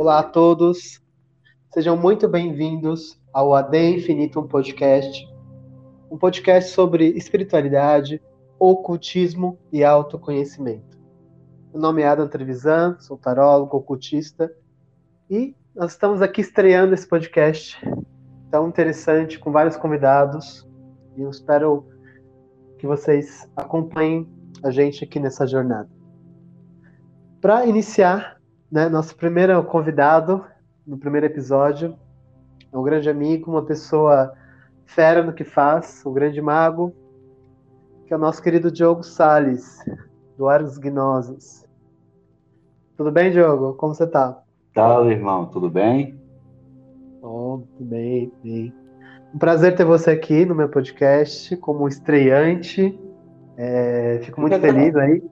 Olá a todos, sejam muito bem-vindos ao AD Infinitum Podcast, um podcast sobre espiritualidade, ocultismo e autoconhecimento. Meu nome é Adam Trevisan, sou tarólogo, ocultista, e nós estamos aqui estreando esse podcast tão interessante, com vários convidados, e eu espero que vocês acompanhem a gente aqui nessa jornada. Para iniciar, né, nosso primeiro convidado no primeiro episódio é um grande amigo, uma pessoa fera no que faz, um grande mago, que é o nosso querido Diogo Sales, do Ars Gnosis. Tudo bem, Diogo? Como você está? Fala, irmão, tudo bem? Oh, tudo bem, bem. Um prazer ter você aqui no meu podcast como estreante. É, fico muito feliz aí.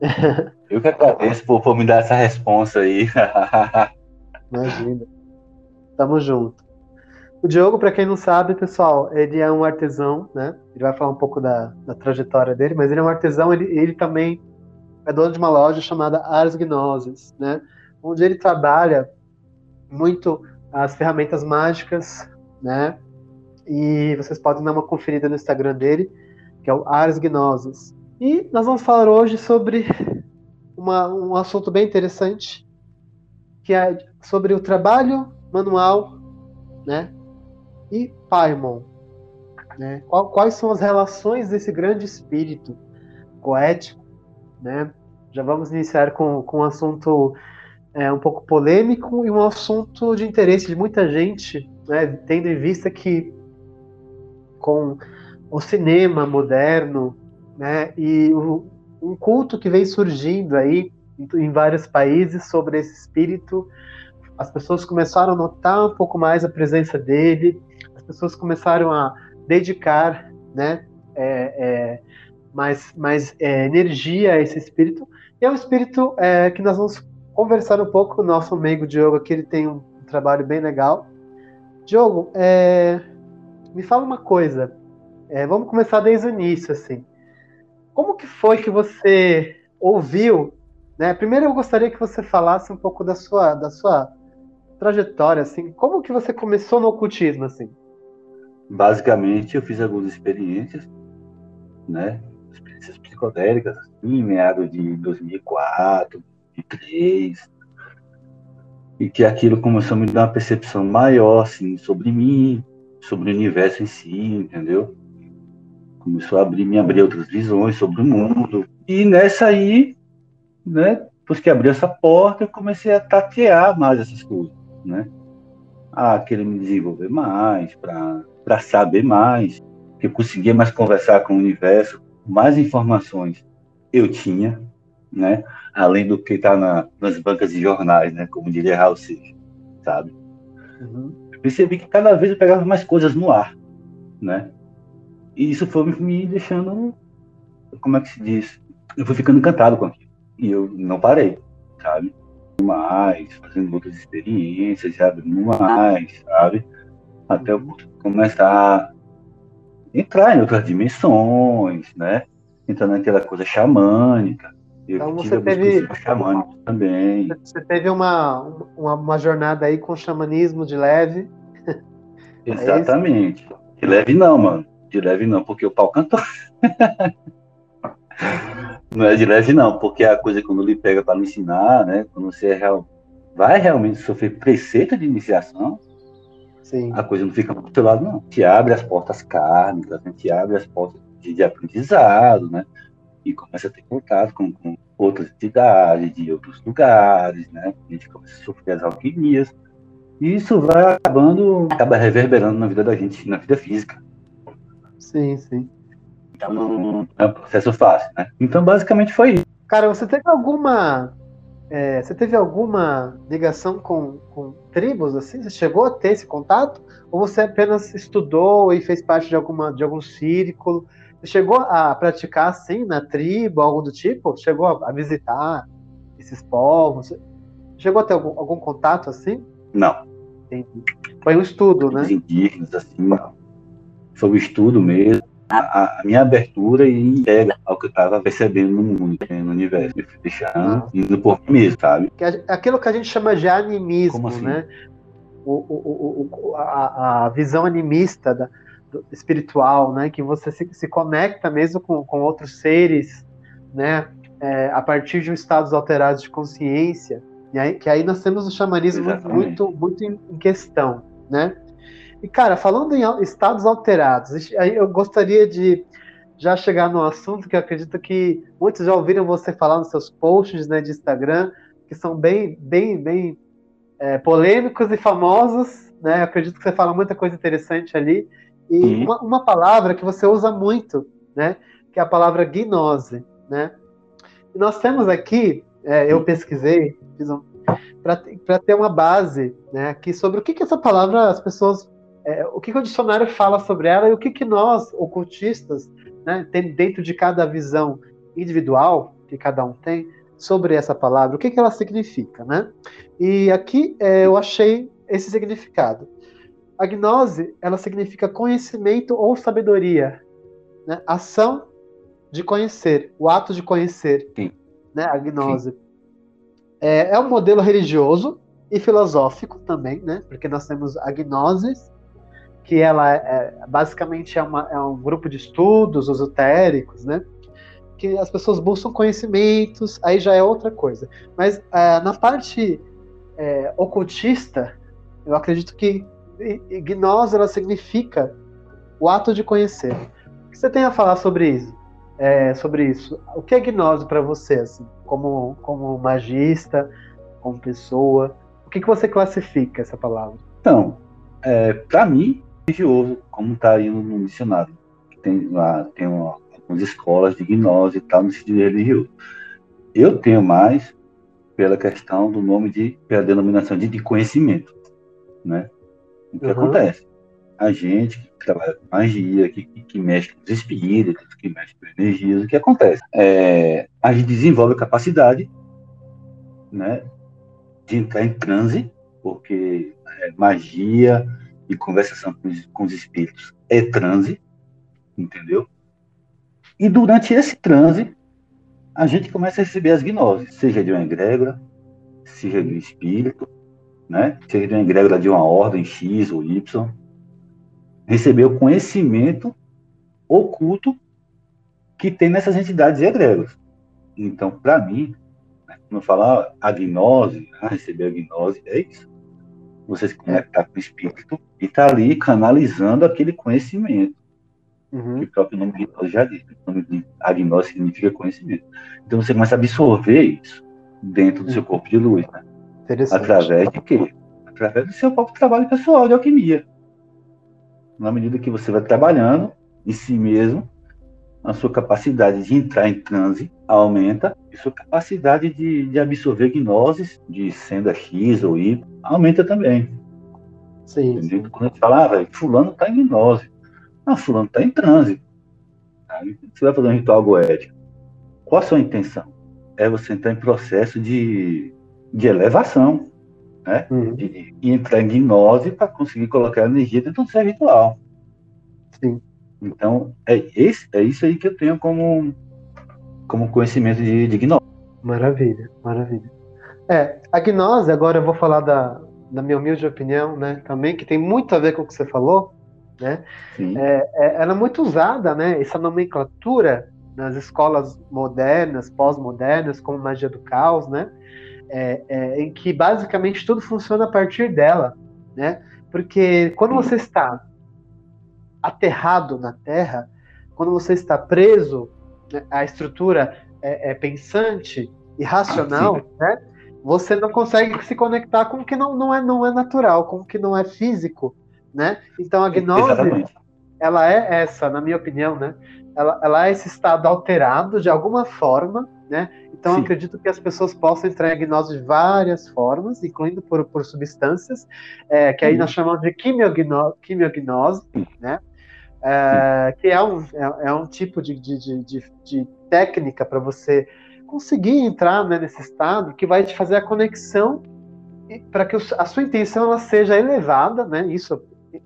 Eu que agradeço por, por me dar essa resposta aí. Imagina. Tamo junto. O Diogo, para quem não sabe, pessoal, ele é um artesão, né? Ele vai falar um pouco da, da trajetória dele, mas ele é um artesão, ele, ele também é dono de uma loja chamada Ars Gnosis, né? Onde ele trabalha muito as ferramentas mágicas, né? E vocês podem dar uma conferida no Instagram dele, que é o Ars Gnosis. E nós vamos falar hoje sobre uma, um assunto bem interessante, que é sobre o trabalho manual, né? E Paimon, né? Quais são as relações desse grande espírito poético, né? Já vamos iniciar com, com um assunto é, um pouco polêmico e um assunto de interesse de muita gente, né, tendo em vista que com o cinema moderno né, e o, um culto que vem surgindo aí em, vários países sobre esse espírito, as pessoas começaram a notar um pouco mais a presença dele, as pessoas começaram a dedicar né, é, é, mais, mais é, energia a esse espírito, e é um espírito é, que nós vamos conversar um pouco com o nosso amigo Diogo aqui, ele tem um trabalho bem legal. Diogo, é, me fala uma coisa, é, vamos começar desde o início, assim. Como que foi que você ouviu, né? Primeiro eu gostaria que você falasse um pouco da sua, da sua trajetória, assim, como que você começou no ocultismo, assim? Basicamente, eu fiz algumas experiências, né? Experiências psicodélicas, assim, em meados de 2004, de três, e que aquilo começou a me dar uma percepção maior, assim, sobre mim, sobre o universo em si, entendeu? Começou a abrir, me abrir outras visões sobre o mundo. E nessa aí, né, depois que abriu essa porta, eu comecei a tatear mais essas coisas, né? A querer me desenvolver mais, para saber mais, que eu conseguia mais conversar com o universo, mais informações eu tinha, né? Além do que está na, nas bancas de jornais, né? Como diria Raul Seixas, sabe? Uhum. Percebi que cada vez eu pegava mais coisas no ar, né? E isso foi me deixando, como é que se diz? Eu fui ficando encantado com aquilo. E eu não parei, sabe? Mais, fazendo outras experiências, sabe? Mais, sabe? Até eu começar a entrar em outras dimensões, né? Entrar naquela coisa xamânica, eu então você teve também. Você teve uma, uma, uma, jornada aí com xamanismo de leve. Exatamente. É de leve não, mano. De leve não, porque o pau cantou. não é de leve não, porque a coisa quando ele pega para me ensinar, né? Quando você é real, vai realmente sofrer preceito de iniciação, Sim. a coisa não fica pro seu lado, não. Te abre as portas kármicas, né? te abre as portas de, de aprendizado, né? e começa a ter contato com, com outras entidades de outros lugares, né? A gente começa a sofrer as alquimias. E isso vai acabando, acaba reverberando na vida da gente, na vida física. Sim, sim. Então não é um processo fácil, né? Então basicamente foi isso. Cara, você teve alguma. É, você teve alguma ligação com, com tribos, assim? Você chegou a ter esse contato? Ou você apenas estudou e fez parte de, alguma, de algum círculo? chegou a praticar assim na tribo, algo do tipo? Chegou a visitar esses povos? Chegou a ter algum, algum contato assim? Não. Entendi. Foi um estudo, né? Os indígenas, assim, não. Um estudo mesmo, a, a, minha abertura e entrega ao que eu estava percebendo no mundo, no universo. Fui deixando, ah. indo por mim mesmo, sabe? Aquilo que a gente chama de animismo, assim? né? O, o, o, a, a, visão animista da, do, espiritual, né? Que você se, se conecta mesmo com, com outros seres, né? É, a partir de um estados alterados de consciência. E aí, que aí nós temos o xamanismo muito, muito em, em questão, né? E, cara, falando em estados alterados, eu gostaria de já chegar no assunto que eu acredito que muitos já ouviram você falar nos seus posts né, de Instagram, que são bem, bem, bem é, polêmicos e famosos, né? Eu acredito que você fala muita coisa interessante ali. E uhum. uma, uma, palavra que você usa muito, né? Que é a palavra gnose, né? E nós temos aqui, é, eu pesquisei, um, para ter uma base, né? Aqui sobre o que, que essa palavra as pessoas é, o que, que, o dicionário fala sobre ela e o que, que nós, ocultistas, né, tem dentro de cada visão individual que cada um tem sobre essa palavra, o que, que ela significa, né? E aqui é, eu achei esse significado. A gnose, ela significa conhecimento ou sabedoria, né? ação de conhecer, o ato de conhecer, Sim. né? A gnose. É, é um modelo religioso e filosófico também, né? Porque nós temos a gnose que ela é, basicamente é, uma, é, um grupo de estudos esotéricos, né? Que as pessoas buscam conhecimentos, aí já é outra coisa. Mas é, na parte é, ocultista, eu acredito que gnose ela significa o ato de conhecer. O que você tem a falar sobre isso? É, sobre isso? O que é gnose para você, assim, como, como magista, como pessoa? O que, que você classifica essa palavra? Então, é, para mim, religioso, como está aí no, dicionário. Tem lá, tem uma, algumas escolas de gnose e tal, no sentido religioso. Eu tenho mais pela questão do nome de, pela denominação de, de conhecimento, né? O que uhum. acontece? A gente que trabalha com magia, que, que, que, mexe com os espíritos, que mexe com energias, o que acontece? É, a gente desenvolve a capacidade, né, de entrar em transe, porque é, magia, e conversação com os, com os espíritos é transe, entendeu? E durante esse transe, a gente começa a receber as gnoses, seja de uma egrégora, seja de um espírito, né? seja de uma egrégora de uma ordem X ou Y, receber o conhecimento oculto que tem nessas entidades egrégoras. Então, para mim, né, quando eu falar a gnose, ah, receber a gnose, é isso você se conectar com o espírito e tá ali canalizando aquele conhecimento. Uhum. Que o próprio nome de já diz. O nome de agnose significa conhecimento. Então você começa a absorver isso dentro do seu corpo de luz. Né? Através de quê? Através do seu próprio trabalho pessoal de alquimia. Na medida que você vai trabalhando em si mesmo, a sua capacidade de entrar em transe aumenta e sua capacidade de, de absorver gnoses de senda X ou Y aumenta também. Sim. sim. Quando a gente fala, ah, velho, fulano está em gnose. Ah, fulano está em transe. Você vai fazer um ritual goético. Qual a sua intenção? É você entrar em processo de, de elevação, né? Uhum. De, de, entrar em gnose para conseguir colocar energia dentro do seu ritual. Sim. Então, é, esse, é isso aí que eu tenho como, como conhecimento de, de gnose. Maravilha, maravilha. É, a gnose, agora eu vou falar da, da minha humilde opinião, né, também, que tem muito a ver com o que você falou, né? É, é, ela é muito usada, né, essa nomenclatura nas escolas modernas, pós-modernas, como magia do caos, né? É, é, em que basicamente tudo funciona a partir dela, né? Porque quando você está aterrado na Terra, quando você está preso né, à estrutura é, é, pensante e racional, né, você não consegue se conectar com o que não, não, é, não é natural, com o que não é físico. Né? Então a gnose, Exatamente. ela é essa, na minha opinião, né? ela, ela é esse estado alterado de alguma forma, né? Então, acredito que as pessoas possam entrar em gnose de várias formas, incluindo por, por substâncias, é, que aí nós chamamos de quimiognose, quimiognose né? É, que é um, é, é um tipo de, de, de, de técnica para você conseguir entrar né, nesse estado que vai te fazer a conexão para que a sua intenção ela seja elevada, né? Isso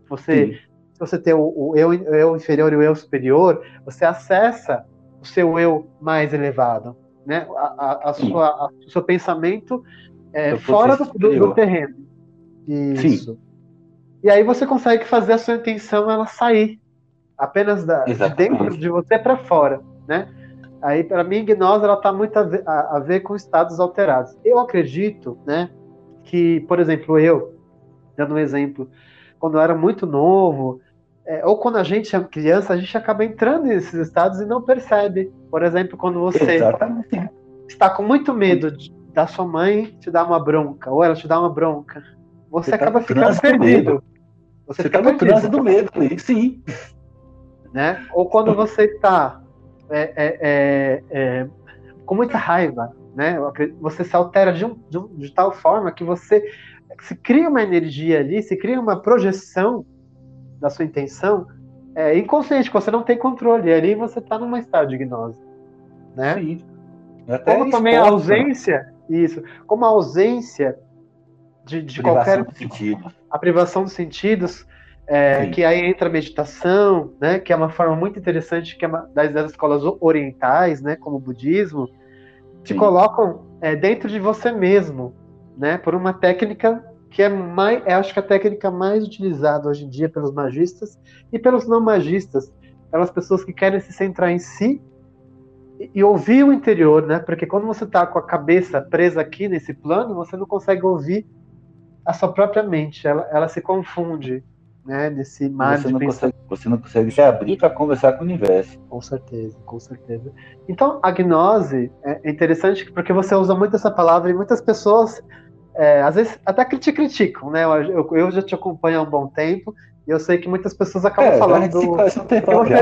você se você tem o, o eu, eu inferior e o eu superior, você acessa o seu eu mais elevado, né? A, a, a sua, a, o seu pensamento é, fora do, do, do, terreno. Isso. Sim. E aí você consegue fazer a sua intenção ela sair apenas da, de dentro de você para fora, né? Aí, para mim, gnose ela está muito a ver, a, a ver, com estados alterados. Eu acredito, né, que, por exemplo, eu, dando um exemplo, quando eu era muito novo, é, ou quando a gente é criança, a gente acaba entrando nesses estados e não percebe. Por exemplo, quando você Exatamente. está com muito medo de, da sua mãe te dar uma bronca, ou ela te dá uma bronca, você, você tá acaba tá ficando perdido. Você está no trânsito do medo ali, sim. Né? Ou quando você está é, é, é, é, com muita raiva, né? Você se altera de, um, de, um, de tal forma que você se cria uma energia ali, se cria uma projeção da sua intenção é, inconsciente, que você não tem controle. E ali você está numa estado de gnose. Né? Sim. Até como também a né? ausência, isso, como a ausência de, de qualquer. A privação dos sentidos, é, que aí entra a meditação, né, que é uma forma muito interessante que é uma, das, das escolas orientais, né, como o budismo, te Sim. colocam é, dentro de você mesmo, né, por uma técnica que é mais, é, acho que a técnica mais utilizada hoje em dia pelos magistas e pelos não magistas, pelas pessoas que querem se centrar em si e, e ouvir o interior, né, porque quando você está com a cabeça presa aqui nesse plano, você não consegue ouvir a sua própria mente, ela, ela se confunde, né, nesse mar você de não consegue, Você não consegue se abrir para conversar com o universo. Com certeza, com certeza. Então, a gnose é interessante porque você usa muito essa palavra e muitas pessoas, é, às vezes, até te criticam, né? Eu, eu, já te acompanho há um bom tempo e eu sei que muitas pessoas acabam é, falando do, que você,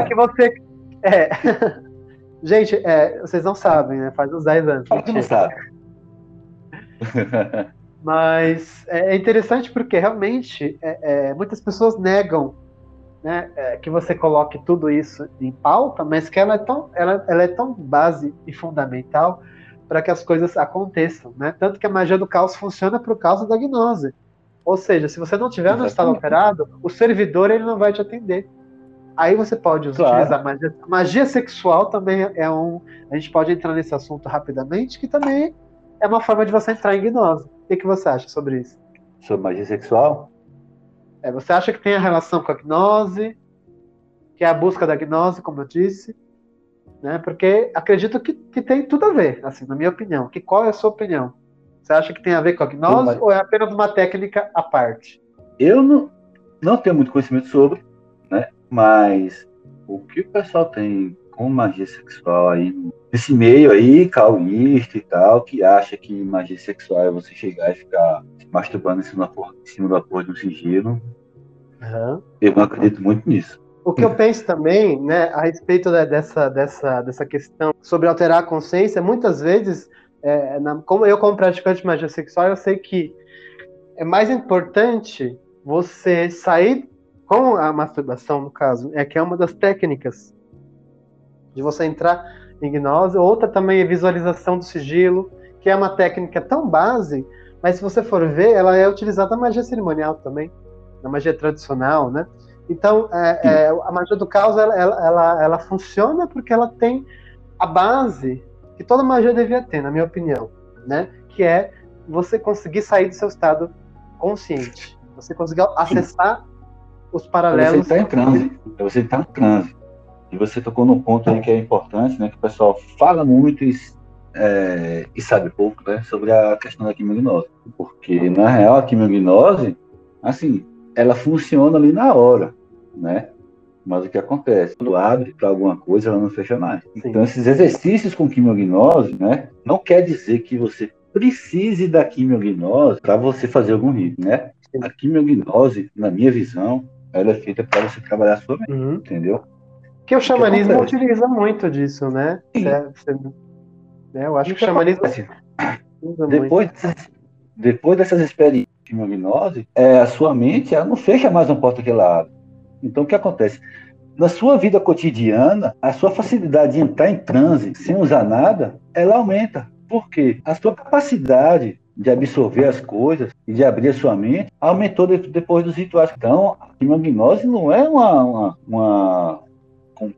que você é. Gente, é, vocês não sabem, né? Faz uns 10 anos. Não sabe. Mas é, é interessante porque realmente é, é, muitas pessoas negam né, é, que você coloque tudo isso em pauta, mas que ela é tão, ela, ela é tão base e fundamental para que as coisas aconteçam. Né? Tanto que a magia do caos funciona por causa da gnose. Ou seja, se você não tiver no estado operado, o servidor ele não vai te atender. Aí você pode claro. utilizar magia. Magia sexual também é um. A gente pode entrar nesse assunto rapidamente, que também é uma forma de você entrar em gnose. O que, você acha sobre isso? Sobre magia sexual? É, você acha que tem a relação com a gnose, que é a busca da gnose, como eu disse, né? Porque acredito que, que tem tudo a ver, assim, na minha opinião. Que qual é a sua opinião? Você acha que tem a ver com a gnose mas... ou é apenas uma técnica à parte? Eu não, não tenho muito conhecimento sobre, né? Mas o que o pessoal tem com magia sexual aí nesse meio aí, caoísta e tal, que acha que magia sexual é você chegar e ficar se masturbando em cima, da, em cima da porra de um sigilo. Uhum. Eu não acredito muito nisso. O que eu penso também, né, a respeito dessa, dessa, dessa questão sobre alterar a consciência, muitas vezes, é, na, como eu como praticante de magia sexual, eu sei que é mais importante você sair com a masturbação, no caso, é que é uma das técnicas de você entrar em gnose. Outra também é visualização do sigilo, que é uma técnica tão base, mas se você for ver, ela é utilizada na magia cerimonial também, na magia tradicional, né? Então, é, é, a magia do caos, ela, ela, ela, ela, funciona porque ela tem a base que toda magia devia ter, na minha opinião, né? Que é você conseguir sair do seu estado consciente. Você conseguir acessar os paralelos. Você está em transe. Você está em transe. E você tocou num ponto aí que é importante, né? Que o pessoal fala muito e, é, e sabe pouco, né? Sobre a questão da quimiognose. Porque, na real, a quimiognose, assim, ela funciona ali na hora, né? Mas o que acontece? Quando abre para alguma coisa, ela não fecha mais. Sim. Então, esses exercícios com quimiognose, né? Não quer dizer que você precise da quimiognose para você fazer algum ritmo, né? Sim. A quimiognose, na minha visão, ela é feita para você trabalhar a sua mente, uhum. entendeu? Que o xamanismo que utiliza muito disso, né? Você, né? Eu acho que, que o xamanismo. Depois, dessas, depois dessas experiências de hipnose, é, a sua mente ela não fecha mais uma porta que ela abre. Então, o que acontece? Na sua vida cotidiana, a sua facilidade de entrar em transe sem usar nada, ela aumenta. Por quê? A sua capacidade de absorver as coisas e de abrir a sua mente, aumentou depois dos rituais. Então, a hipnognose não é uma, uma, uma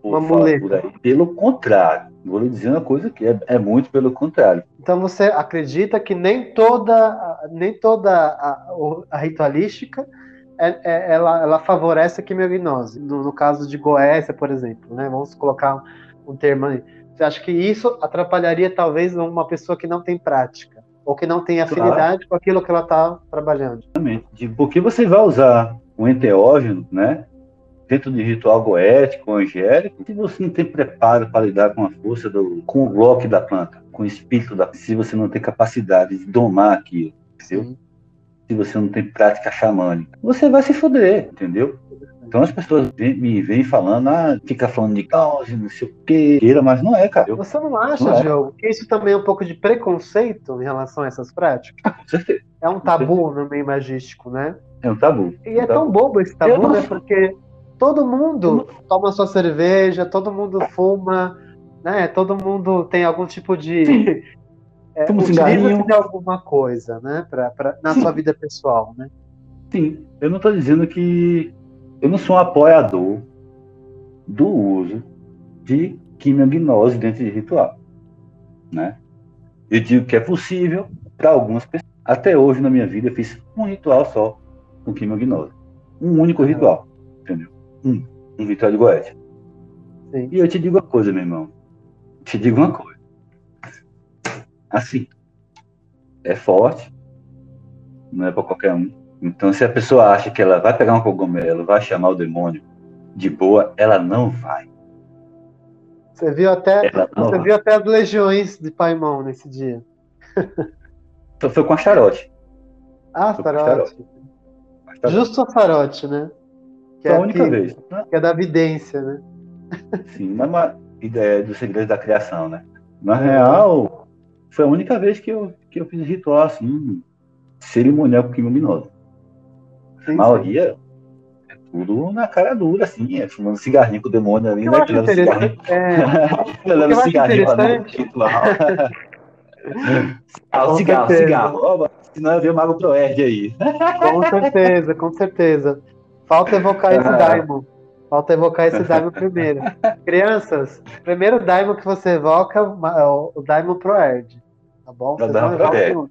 uma muleta. Pelo contrário, vou lhe dizer uma coisa que é, é, muito pelo contrário. Então você acredita que nem toda, nem toda a, a ritualística é, é, ela, ela favorece a quimiognose. No, no, caso de Goécia, por exemplo, né? Vamos colocar um termo aí. Você acha que isso atrapalharia talvez uma pessoa que não tem prática? Ou que não tem afinidade claro. com aquilo que ela está trabalhando? Exatamente. Porque você vai usar um enteógeno, né? Dentro de ritual goético, angélico, se você não tem preparo para lidar com a força do, com o bloco da planta, com o espírito da, se você não tem capacidade de domar aquilo, entendeu? Se você não tem prática xamânica, você vai se foder, entendeu? Então as pessoas me vêm falando, ah, fica falando de causa, não sei o quê, mas não é, cara. Você não acha, não é. Diogo, que isso também é um pouco de preconceito em relação a essas práticas? Ah, com certeza. É um tabu no meio magístico, né? É um tabu. E é, é tão bobo esse tabu, né? Porque todo mundo toma sua cerveja, todo mundo fuma, né? Todo mundo tem algum tipo de é, utiliza de alguma coisa, né? Pra, pra na Sim. sua vida pessoal, né? Sim, eu não estou dizendo que eu não sou um apoiador do uso de quimiognose dentro de ritual, né? Eu digo que é possível para algumas pessoas. Até hoje na minha vida eu fiz um ritual só com quimiognose, um único ritual, entendeu? Um, um Vitória de Goethe. Sim. E eu te digo uma coisa, meu irmão. Te digo uma coisa. Assim, é forte, não é para qualquer um. Então, se a pessoa acha que ela vai pegar um cogumelo, vai chamar o demônio de boa, ela não vai. Você viu até, você viu até as legiões de Paimon nesse dia. Então foi com a Charote. Ah, Charote. Justo a Charote, né? Que é a única que, vez. Que é da vidência, né? Sim, mas uma ideia do segredo da criação, né? Na real, foi a única vez que eu, que eu fiz ritual assim, cerimonial com luminoso. A maioria é tudo na cara dura, assim, é fumando cigarrinho com o demônio ali, né? Pegando cigarrinho. É... Pegando cigarrinho lá no ritual. ah, o cigarro, cigarro. Senão eu ver o Mago Proerd aí. Com certeza, com certeza. Falta evocar esse ah. Daimon. Falta evocar esse Daimon primeiro. Crianças, primeiro Daimon que você evoca é o Daimon Pro Erd. Tá bom? Vocês não evocam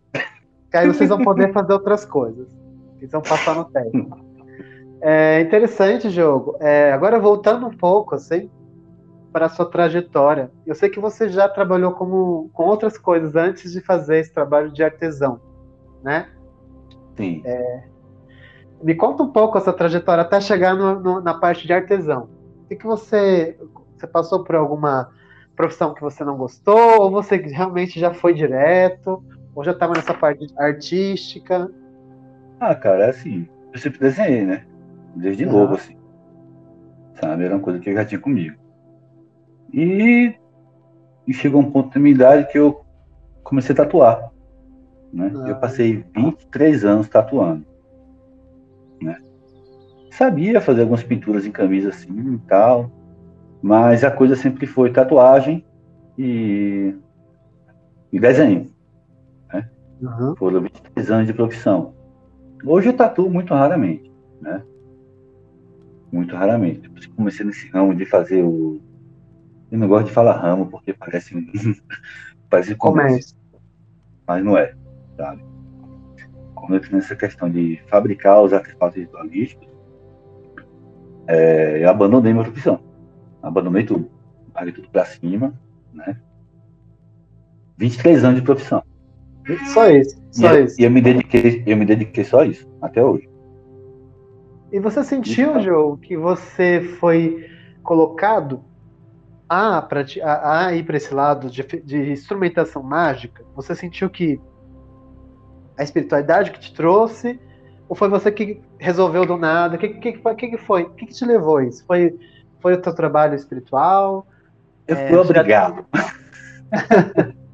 Que aí vocês vão poder fazer outras coisas. Vocês vão passar no teste. É interessante jogo. É, agora voltando um pouco, assim, para a sua trajetória. Eu sei que você já trabalhou como, com outras coisas antes de fazer esse trabalho de artesão, né? Sim. É, me conta um pouco essa trajetória até chegar no, no, na parte de artesão. O que, que você, você passou por alguma profissão que você não gostou? Ou você realmente já foi direto? Ou já estava nessa parte artística? Ah, cara, assim, eu sempre desenhei, né? Desde uhum. novo, assim. Sabe? Era uma coisa que eu já tinha comigo. E, e chegou um ponto da minha idade que eu comecei a tatuar. Né? Ah. Eu passei 23 anos tatuando? Sabia fazer algumas pinturas em camisa assim e tal, mas a coisa sempre foi tatuagem e, e desenho. Né? Uhum. Foram 23 anos de profissão. Hoje eu tatuo muito raramente, né? Muito raramente. Comecei nesse ramo de fazer o. Eu não gosto de falar ramo porque parece um. parece comércio. Mas não é, sabe? quando eu nessa questão de fabricar os artefatos ritualísticos, é, eu abandonei minha profissão. Abandonei tudo. Paguei tudo para cima, né? 23 anos de profissão. Só isso, só e, isso. E eu me dediquei, eu me dediquei só a isso, até hoje. E você sentiu, Joe, que você foi colocado a, a, a ir para esse lado de, de instrumentação mágica? Você sentiu que a espiritualidade que te trouxe? Ou foi você que resolveu do nada? O que, que, que, que foi? O que, que te levou a isso? Foi, foi o teu trabalho espiritual? Eu é, fui obrigado. Já...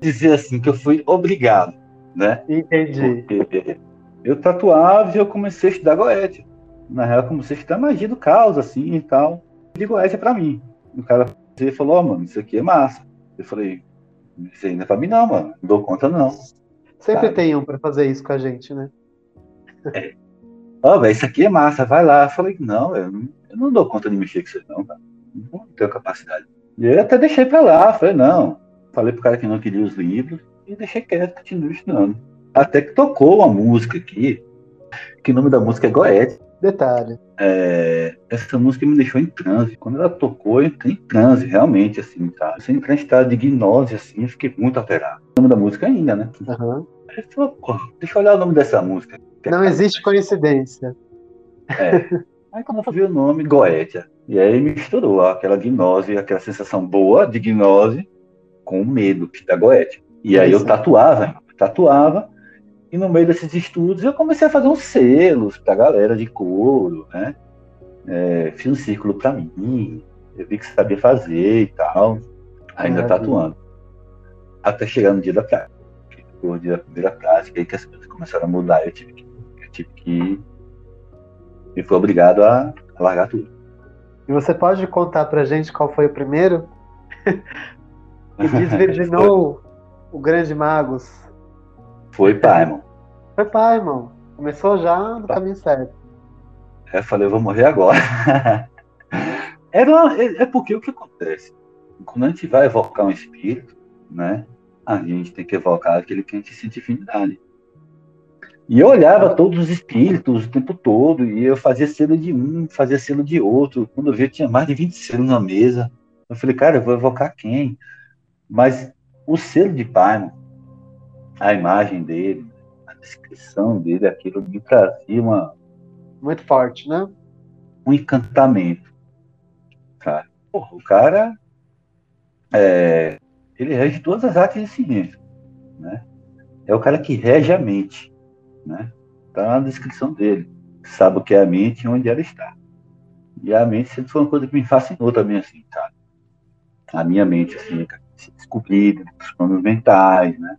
Dizer assim, que eu fui obrigado, né? Entendi. Porque eu tatuava e eu comecei a estudar Goethe. Na real, eu comecei a estudar magia do caos, assim, e tal. E Goethe é pra mim. O cara falou, oh, mano, isso aqui é massa. Eu falei, isso não é pra mim não, mano. Não dou conta não. Sempre sabe? tem um para fazer isso com a gente, né? É. Ó, oh, velho, isso aqui é massa, vai lá. Eu falei, não, eu não, eu não dou conta de mexer com isso não, cara. Não tenho capacidade. E eu até deixei pra lá, falei, não. Falei pro cara que não queria os livros e deixei quieto, continuei estudando. Até que tocou uma música aqui, que o nome da música é Goethe. Detalhe. É, essa música me deixou em transe. Quando ela tocou, eu entrei em transe, realmente, assim, sabe? Sem entrar em estado de gnose, assim, eu fiquei muito alterado. O nome da música ainda, né? Uhum. Aí falou, deixa eu olhar o nome dessa música. Não existe coincidência. É. Aí quando eu vi o nome, Goetia. E aí misturou aquela gnose, aquela sensação boa de gnose com o medo da Goetia. E aí eu tatuava, tatuava, e no meio desses estudos eu comecei a fazer uns selos pra galera de couro, né? É, fiz um círculo para mim, eu vi que sabia fazer e tal, ainda tatuando. Até chegar no dia da prática. O dia da primeira prática, aí que as coisas começaram a mudar, eu tive tive que e fui obrigado a, a largar tudo. E você pode contar pra gente qual foi o primeiro? que desvirginou o grande Magos. Foi Paimon. Foi Paimon. Começou já no caminho certo. É, eu falei, eu vou morrer agora. é, é, é porque o que acontece? Quando a gente vai evocar um espírito, né? A gente tem que evocar aquele que a gente sente afinidade. E eu olhava todos os espíritos o tempo todo, e eu fazia selo de um, fazia selo de outro. Quando eu vi, eu tinha mais de 20 selos na mesa. Eu falei, cara, eu vou evocar quem? Mas o selo de Paimon, a imagem dele, a descrição dele, aquilo me trazia uma. Muito forte, né? Um encantamento. Cara. Porra, o cara. É, ele rege todas as artes de ciência. Né? É o cara que rege a mente né? Está na descrição dele. Sabe o que é a mente e onde ela está. E a mente sempre foi uma coisa que me fascinou também, assim, sabe? A minha mente, assim, se descobrir os planos mentais, né?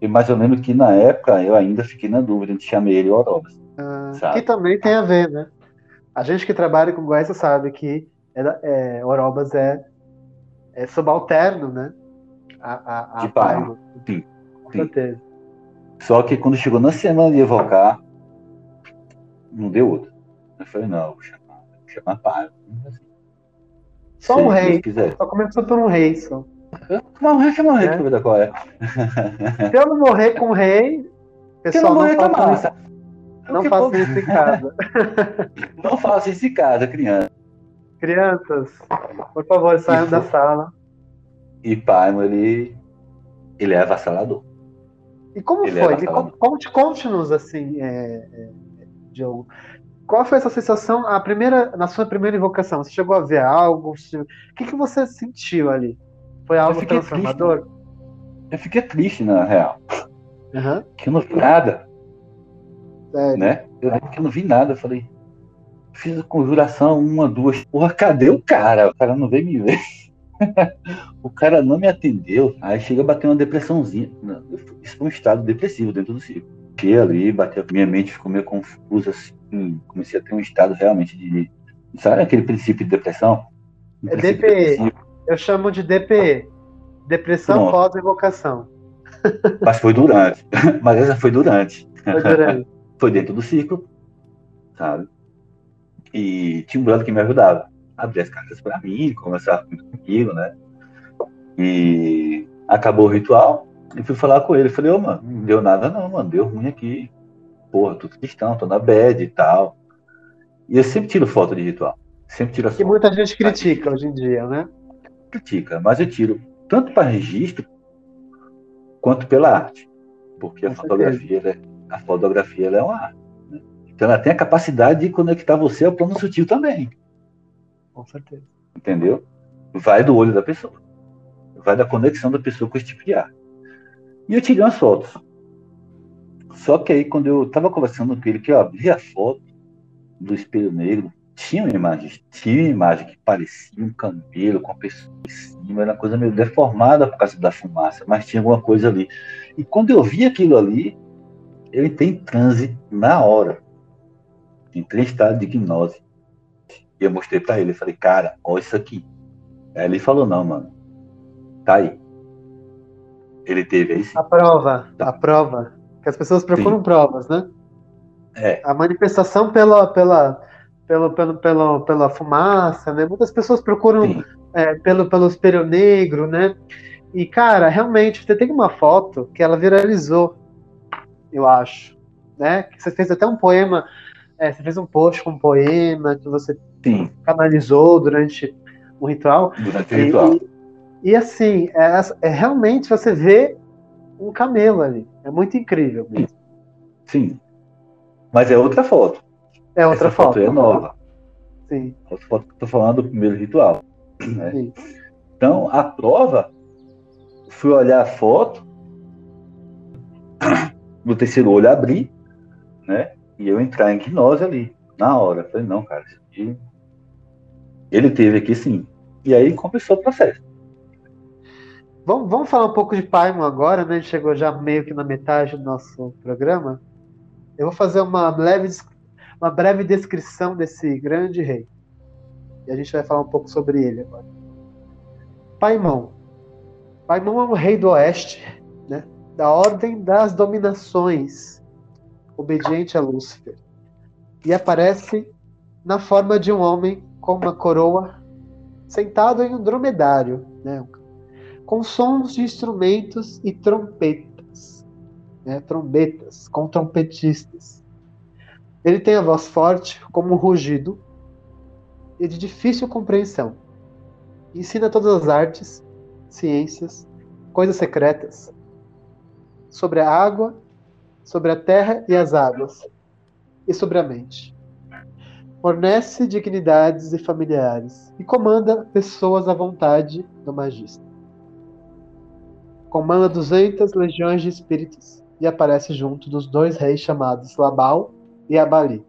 E, mas eu lembro que na época eu ainda fiquei na dúvida de chamar ele Orobas. Ah, que também tem a ver, né? A gente que trabalha com Goiás sabe que é, é, Orobas é, é subalterno, né? A, a, a de pai. Sim, com certeza. Só que quando chegou na semana de evocar, não deu outra. Eu falei, não, vou chamar, vou chamar Paiva. Só um rei. Só começou por um rei, só. Mas um rei chama um rei, é. que ver qual é. Se eu não morrer com um rei, pessoal, não, não tá massa. Não faça isso em casa. não faça isso em casa, criança. Crianças, por favor, saiam da sala. E pai, ele, ele é avassalador. E como Ele foi? Conte, conte-nos assim, é, é, Diogo. Qual foi essa sensação a primeira, na sua primeira invocação? Você chegou a ver algo? O que, que você sentiu ali? Foi algo transformador? Triste. Eu fiquei triste, na real. Uhum. Que eu não vi nada. Sério? Né? Eu eu não vi nada. Eu falei, fiz a conjuração, uma, duas. Porra, cadê o cara? O cara não veio me ver. o cara não me atendeu. Aí chega a bater uma depressãozinha. Isso foi um estado depressivo dentro do ciclo. Cheguei ali, bateu, minha mente ficou meio confusa, assim. Comecei a ter um estado realmente de. Sabe aquele princípio de depressão? Um é DPE. Eu chamo de DPE. Depressão pós-evocação. Mas foi durante. Mas essa foi durante. Foi durante. foi dentro do ciclo, sabe? E tinha um brother que me ajudava abrir as cartas para mim, conversar comigo, né? E acabou o ritual e fui falar com ele. Falei, ô, oh, mano, não deu nada não, mano, deu ruim aqui. Porra, tô cristão, tô na bad e tal. E eu sempre tiro foto de ritual. Sempre tiro a foto. Que muita gente critica hoje em dia, né? Critica, mas eu tiro tanto para registro quanto pela arte. Porque a fotografia, é, a fotografia é uma arte. Né? Então ela tem a capacidade de conectar você ao plano sutil também. Com certeza. Entendeu? Vai do olho da pessoa. Vai da conexão da pessoa com esse tipo de ar. E eu tirei umas fotos. Só que aí, quando eu estava conversando com ele, que eu abri a foto do espelho negro, tinha uma imagem, tinha uma imagem que parecia um camelo com a pessoa em cima, era uma coisa meio deformada por causa da fumaça, mas tinha alguma coisa ali. E quando eu vi aquilo ali, eu entrei em transe na hora. Entrei em estado de gnose. E eu mostrei para ele, falei, cara, olha isso aqui. Aí ele falou, não, mano, tá aí. Ele teve aí sim. A prova, tá. a prova. Que as pessoas procuram Sim. provas, né? É. A manifestação pela, pela, pela, pela, pela, pela fumaça, né? Muitas pessoas procuram é, pelo, pelo espelho negro, né? E, cara, realmente, você tem uma foto que ela viralizou, eu acho, né? Que você fez até um poema, é, você fez um post com um poema que você Sim. canalizou durante o ritual. Durante o ritual. E, e assim, é, é, realmente você vê um camelo ali. É muito incrível mesmo. Sim. Mas é outra foto. É outra Essa foto. foto é nova. Sim. Outra foto que eu tô falando do primeiro ritual. Né? Então, a prova, fui olhar a foto, no terceiro olho abri, né? E eu entrar em gnose ali, na hora. Falei, não, cara, isso aqui. Ele teve aqui sim. E aí começou o processo. Vamos, vamos falar um pouco de Paimon agora, né? Chegou já meio que na metade do nosso programa. Eu vou fazer uma leve, uma breve descrição desse grande rei. E a gente vai falar um pouco sobre ele agora. Paimon. Paimon é um rei do oeste, né? da ordem das dominações, obediente a Lúcifer. E aparece na forma de um homem com uma coroa, sentado em um dromedário, né? com sons de instrumentos e trompetas, né? trombetas, com trompetistas. Ele tem a voz forte, como um rugido, e de difícil compreensão. Ensina todas as artes, ciências, coisas secretas, sobre a água, sobre a terra e as águas, e sobre a mente. Fornece dignidades e familiares, e comanda pessoas à vontade do magista. Comanda duzentas legiões de espíritos, e aparece junto dos dois reis chamados Labal e Abali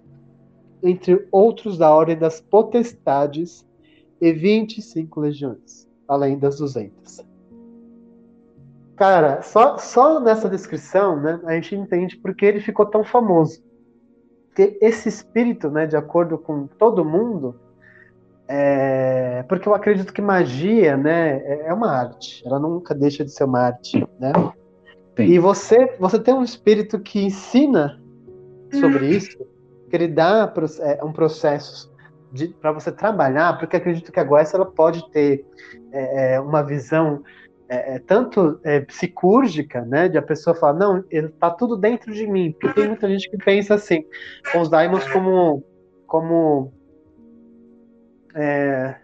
entre outros da ordem das potestades, e 25 legiões, além das 200. Cara, só, só nessa descrição, né, a gente entende porque ele ficou tão famoso. Porque esse espírito, né, de acordo com todo mundo, é... porque eu acredito que magia, né, é, é uma arte. Ela nunca deixa de ser uma arte, né? Sim. E você, você tem um espírito que ensina sobre isso, que ele dá é, um processo para você trabalhar, porque acredito que a Goiás ela pode ter é, é, uma visão é, é, tanto é, psicúrgica, né, de a pessoa falar, não, está tudo dentro de mim, porque tem muita gente que pensa assim, com os daimons como, como é,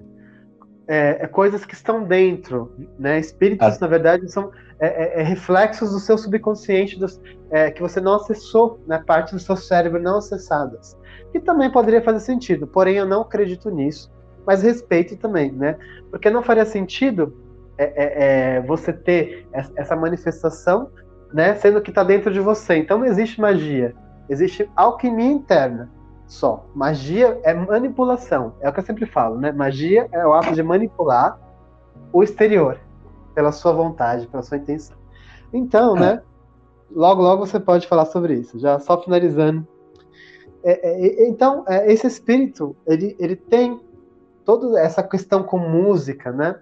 coisas que estão dentro, né, espíritos, ah. na verdade, são é, é, é, reflexos do seu subconsciente dos, é, que você não acessou, né, parte do seu cérebro não acessadas. Que também poderia fazer sentido, porém eu não acredito nisso, mas respeito também, né? Porque não faria sentido é, é, você ter essa manifestação, né, sendo que está dentro de você. Então não existe magia, existe alquimia interna só. Magia é manipulação, é o que eu sempre falo, né? Magia é o ato de manipular o exterior pela sua vontade, pela sua intenção. Então, é. né? Logo, logo você pode falar sobre isso. Já só finalizando. É, é, então, é, esse espírito, ele, ele tem toda essa questão com música, né?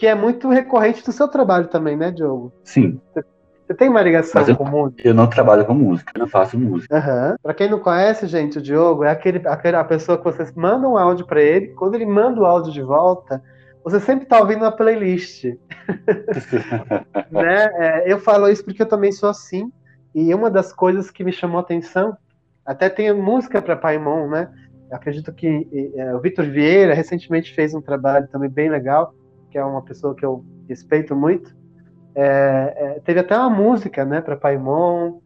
Que é muito recorrente do seu trabalho também, né, Diogo? Sim. Você, você tem uma ligação eu, com música? Eu não trabalho com música, eu não faço música. Uhum. Para quem não conhece, gente, o Diogo é aquele, aquele, a pessoa que vocês mandam um áudio para ele, quando ele manda o áudio de volta, você sempre está ouvindo uma playlist. né? É, eu falo isso porque eu também sou assim. E uma das coisas que me chamou a atenção, até tem música para Paimon, né? Eu acredito que é, o Vitor Vieira recentemente fez um trabalho também bem legal, que é uma pessoa que eu respeito muito. É, é, teve até uma música, né, para Paimon.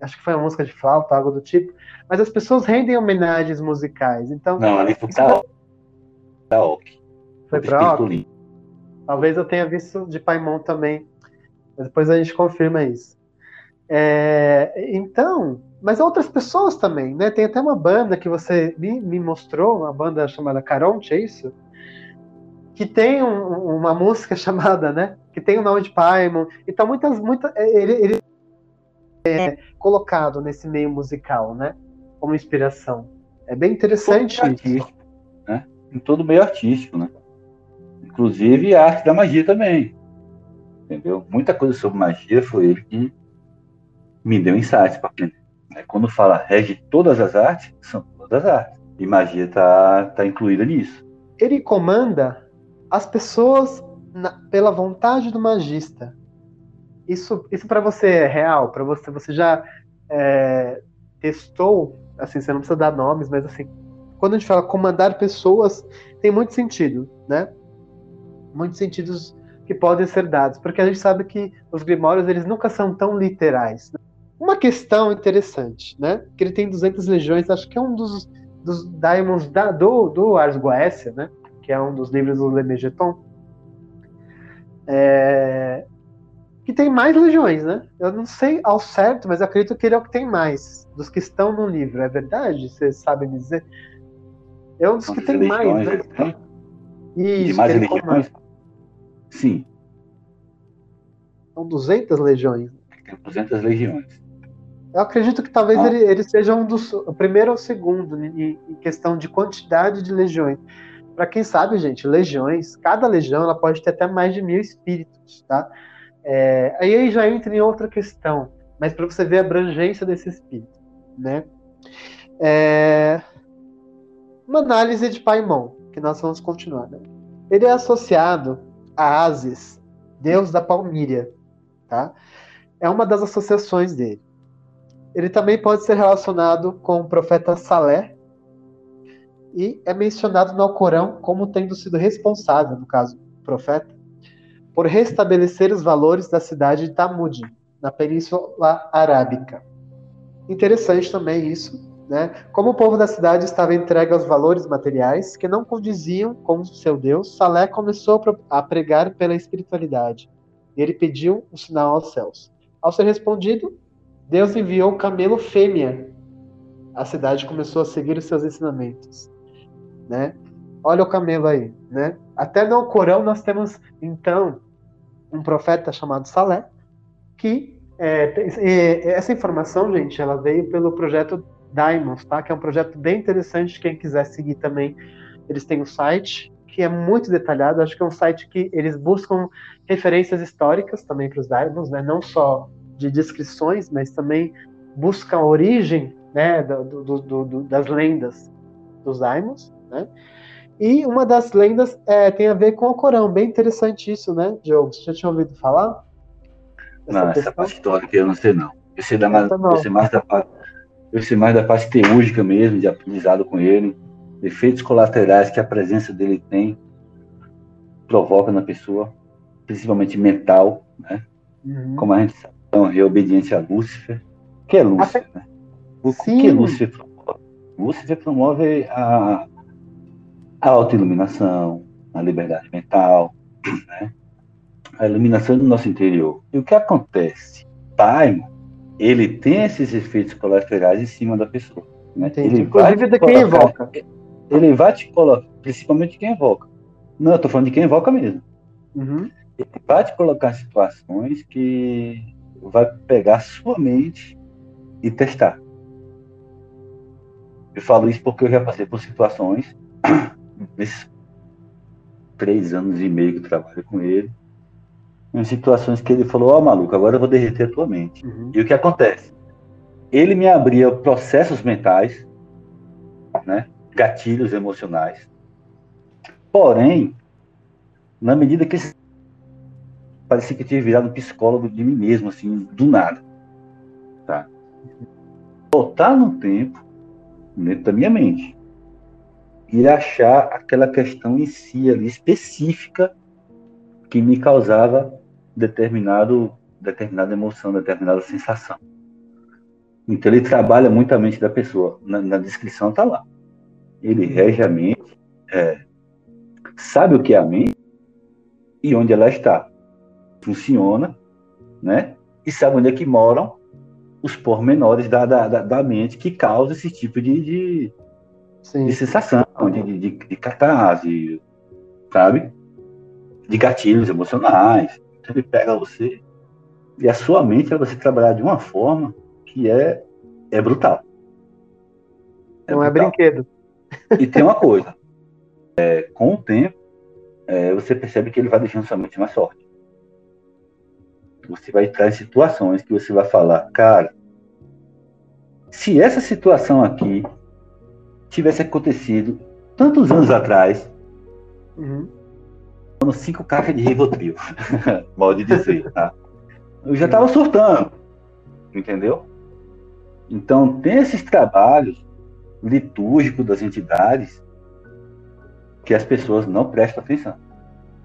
Acho que foi uma música de flauta, algo do tipo. Mas as pessoas rendem homenagens musicais. Então, não, ali foi da da Ok. Foi pra Talvez eu tenha visto de Paimon também. Mas depois a gente confirma isso. É, então, mas outras pessoas também, né? Tem até uma banda que você me, me mostrou, uma banda chamada Caronte, é isso? Que tem um, uma música chamada, né? Que tem o nome de Paimon. Então, muitas, muitas. É, ele, ele é colocado nesse meio musical, né? Como inspiração. É bem interessante. Artístico, né? Em todo meio artístico, né? Inclusive a arte da magia também. Entendeu? Muita coisa sobre magia foi ele que me deu insights para aprender. Né? Quando fala rege todas as artes, são todas as artes. E magia está tá incluída nisso. Ele comanda as pessoas na, pela vontade do magista. Isso, isso para você é real? Para você, você já é, testou? Assim, você não precisa dar nomes, mas assim, quando a gente fala comandar pessoas, tem muito sentido, né? Muitos sentidos que podem ser dados, porque a gente sabe que os grimórios eles nunca são tão literais. Né? Uma questão interessante, né? Que ele tem 200 legiões, acho que é um dos, dos daimons da, do, do Ars Goécia, né? Que é um dos livros do Lemegeton. É, que tem mais legiões, né? Eu não sei ao certo, mas acredito que ele é o que tem mais dos que estão no livro. É verdade? Vocês sabem dizer? É um dos que tem mais, né? Tem? Isso, de mais legiões? Sim. São 200 legiões. Tem 200 legiões. Eu acredito que talvez ah. ele, ele, seja um dos. O primeiro ou o segundo em, em questão de quantidade de legiões. Para quem sabe, gente, legiões, cada legião ela pode ter até mais de mil espíritos, tá? É, aí já entra em outra questão, mas para você ver a abrangência desse espírito, né? É, uma análise de Paimon, que nós vamos continuar. Né? Ele é associado a Asis, deus da Palmíria, tá? É uma das associações dele. Ele também pode ser relacionado com o profeta Salé e é mencionado no Alcorão como tendo sido responsável, no caso, profeta, por restabelecer os valores da cidade de Tamud, na Península Arábica. Interessante também isso, né? Como o povo da cidade estava entregue aos valores materiais que não condiziam com o seu Deus, Salé começou a pregar pela espiritualidade. Ele pediu um sinal aos céus. Ao ser respondido, Deus enviou o camelo fêmea. A cidade começou a seguir os seus ensinamentos. Né? Olha o camelo aí. Né? Até no Corão nós temos, então, um profeta chamado Salé, que é, essa informação, gente, ela veio pelo projeto Diamonds, tá? Que é um projeto bem interessante. Quem quiser seguir também, eles têm um site que é muito detalhado. Acho que é um site que eles buscam referências históricas também para os Diamonds, né? Não só de descrições, mas também buscam a origem, né? Do, do, do, das lendas dos Diamonds, né? E uma das lendas é, tem a ver com o Corão. Bem interessante isso, né, Diogo? Você já tinha ouvido falar? Essa não, questão? essa parte histórica eu não sei não. Eu sei, da mais, eu sei mais da parte eu sei mais da parte teúrgica mesmo, de aprendizado com ele, efeitos colaterais que a presença dele tem, provoca na pessoa, principalmente mental, né? Uhum. Como a gente sabe, então, é obediente a Lúcifer. Que é Lúcifer, né? O Sim. que Lúcifer promove? Lúcifer promove a, a autoiluminação, a liberdade mental, né? a iluminação do nosso interior. E o que acontece? Pai, ele tem esses efeitos colaterais em cima da pessoa. Né? Ele Inclusive de quem invoca. Ele vai te colocar, principalmente quem invoca. Não, eu tô falando de quem invoca mesmo. Uhum. Ele vai te colocar em situações que vai pegar sua mente e testar. Eu falo isso porque eu já passei por situações nesses três anos e meio que eu trabalho com ele, em situações que ele falou, ó oh, maluco, agora eu vou derreter a tua mente. Uhum. E o que acontece? Ele me abria processos mentais, né? gatilhos emocionais. Porém, na medida que parecia que eu tinha virado psicólogo de mim mesmo, assim, do nada. Tá? Voltar no tempo, dentro da minha mente, e achar aquela questão em si ali, específica, que me causava determinado, determinada emoção, determinada sensação. Então ele trabalha muito a mente da pessoa. Na, na descrição está lá. Ele rege a mente, é, sabe o que é a mente e onde ela está. Funciona, né? E sabe onde é que moram os pormenores da, da, da, da mente que causa esse tipo de, de, de sensação, de, de, de, catarse, sabe? De gatilhos emocionais ele pega você e a sua mente vai você trabalhar de uma forma que é, é brutal. É Não é brutal. é brinquedo. E tem uma coisa, é, com o tempo, é, você percebe que ele vai deixando sua mente mais forte. Você vai entrar em situações que você vai falar, cara, se essa situação aqui tivesse acontecido tantos anos atrás, uhum. cinco caixas de Rivotril, mal de dizer, tá? Eu já estava surtando, entendeu? Então, tem esses trabalhos litúrgicos das entidades que as pessoas não prestam atenção.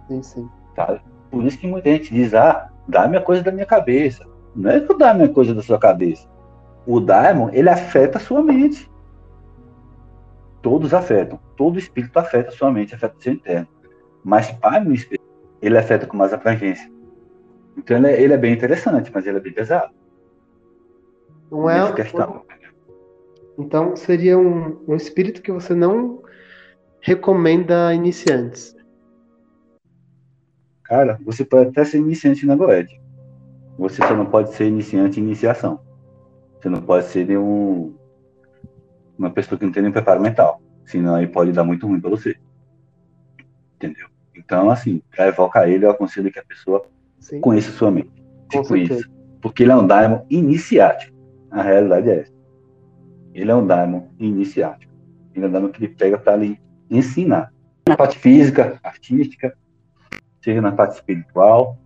Sim, sim. Tá? Por isso que muita gente diz, ah, dá-me a coisa da minha cabeça. Não é que o dá-me a coisa da sua cabeça. O Daimon, ele afeta a sua mente. Todos afetam. Todo espírito afeta a sua mente, afeta o seu interno. Mas espírito, ele afeta com mais abrangência. Então ele é, ele é, bem interessante, mas ele é bem pesado. Não é? Questão. Então seria um, um espírito que você não recomenda iniciantes. Cara, você pode até ser iniciante na Goethe. Você só não pode ser iniciante em iniciação. Você não pode ser nenhum, uma pessoa que não tem nenhum preparo mental. Senão aí pode dar muito ruim para você. Entendeu? Então, assim, para evocar ele, eu aconselho que a pessoa Sim. conheça sua mente. tipo isso. Porque ele é um daimon iniciático. A realidade é essa. Ele é um daimon iniciático. Ele é um daimon que ele pega para lhe ensinar. Na parte física, artística, seja na parte espiritual,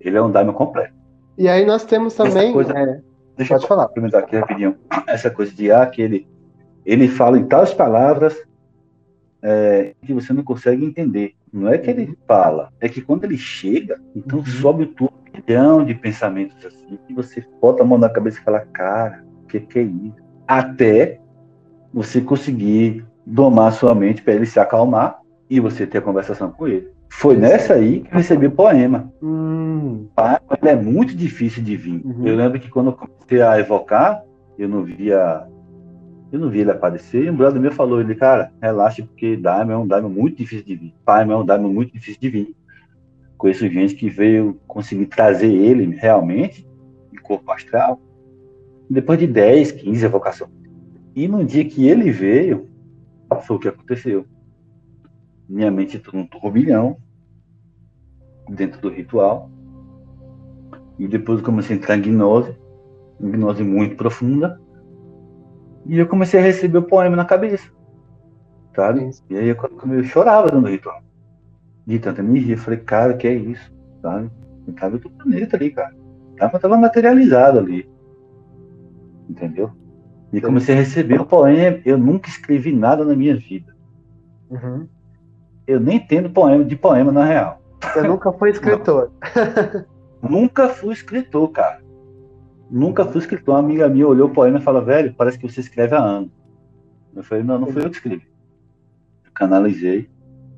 ele é um daimon completo. E aí nós temos também. Coisa, é, deixa pode eu falar. Comentar aqui rapidinho. Essa coisa de ah, que ele, ele fala em tais palavras é, que você não consegue entender. Não é que ele uhum. fala, é que quando ele chega, então uhum. sobe o turbilhão de pensamentos assim, que você bota a mão na cabeça e fala, cara, o que, que é isso? Até você conseguir domar sua mente para ele se acalmar e você ter a conversação com ele. Foi nessa aí que eu recebi o poema. Hum. Ele é muito difícil de vir. Uhum. Eu lembro que quando eu comecei a evocar, eu não via. Eu não vi ele aparecer, e um brother meu falou, ele, cara, relaxa, porque Daimon é um Daimon muito difícil de vir. Pai é um Daimon muito difícil de vir. Conheço gente que veio conseguir trazer ele realmente, em corpo astral, depois de 10, 15 evocações. E no dia que ele veio, foi o que aconteceu minha mente entrou num turbilhão dentro do ritual. E depois eu comecei a entrar em gnose, em gnose muito profunda. E eu comecei a receber o poema na cabeça. Sabe? E aí eu, eu chorava dentro do ritual. De tanta energia. Eu falei, cara, que é isso? Sabe? Eu tava outro planeta ali, cara. Tava, tava materializado ali. Entendeu? E comecei a receber o poema. Eu nunca escrevi nada na minha vida. Uhum eu nem entendo poema de poema na real. Você nunca foi escritor? nunca fui escritor, cara. Nunca fui escritor. Uma amiga minha olhou o poema e falou, velho, parece que você escreve há anos. Eu falei, não, não fui eu que escrevi. Eu canalizei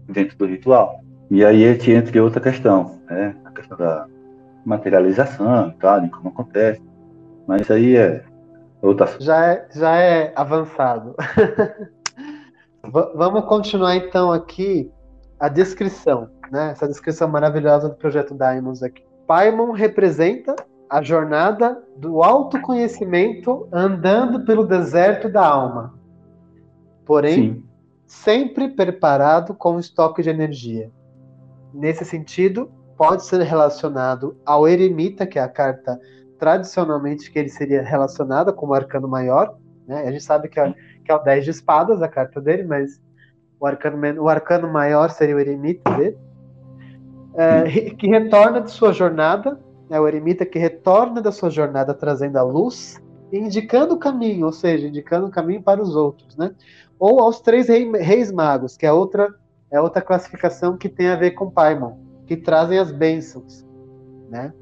dentro do ritual. E aí gente entra em outra questão, né? A questão da materialização e tal, de como acontece. Mas isso aí é outra já é Já é avançado. vamos continuar então aqui a descrição, né? Essa descrição maravilhosa do projeto Diamonds aqui. Paimon representa a jornada do autoconhecimento andando pelo deserto da alma. Porém, Sim. sempre preparado com um estoque de energia. Nesse sentido, pode ser relacionado ao eremita, que é a carta tradicionalmente que ele seria relacionada como arcano maior. Né? A gente sabe que é, que é o 10 de espadas, a carta dele, mas o arcano, o arcano maior seria o eremita dele, é, que retorna de sua jornada, é o eremita que retorna da sua jornada trazendo a luz e indicando o caminho, ou seja, indicando o caminho para os outros, né? Ou aos três rei, reis magos, que é outra, é outra classificação que tem a ver com Paimon, que trazem as bênçãos, né?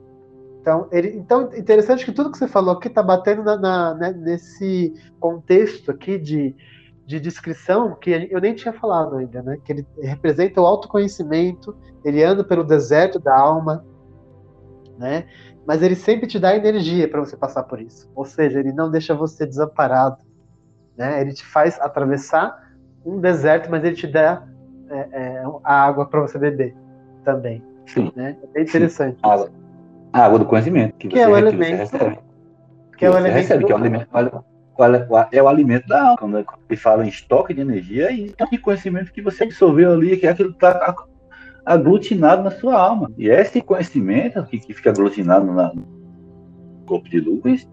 Então, ele, então, interessante que tudo que você falou aqui está batendo na, na, né, nesse contexto aqui de de descrição que eu nem tinha falado ainda, né? Que ele representa o autoconhecimento, ele anda pelo deserto da alma, né? Mas ele sempre te dá energia para você passar por isso. Ou seja, ele não deixa você desamparado, né? Ele te faz atravessar um deserto, mas ele te dá é, é, a água para você beber também. Sim. Né? É bem interessante. A água, a água do conhecimento que, que é o elemento. Que, que é o elemento. Recebe, que é o alimento é o alimento da alma. Quando ele fala em estoque de energia, é isso de conhecimento que você absorveu ali, que é aquilo que está aglutinado na sua alma. E é esse conhecimento que, que fica aglutinado no corpo de luz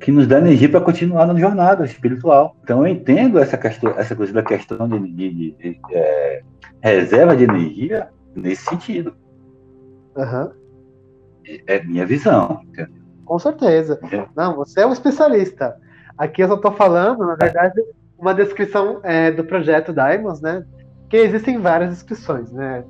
que nos dá energia para continuar na jornada espiritual. Então eu entendo essa questão, essa coisa da questão de, de, de, de é, reserva de energia nesse sentido. Uhum. É minha visão. Entendeu? Com certeza. É. Não, você é um especialista. Aqui eu só estou falando, na verdade, uma descrição é, do projeto Diamonds, né? Que existem várias descrições, né?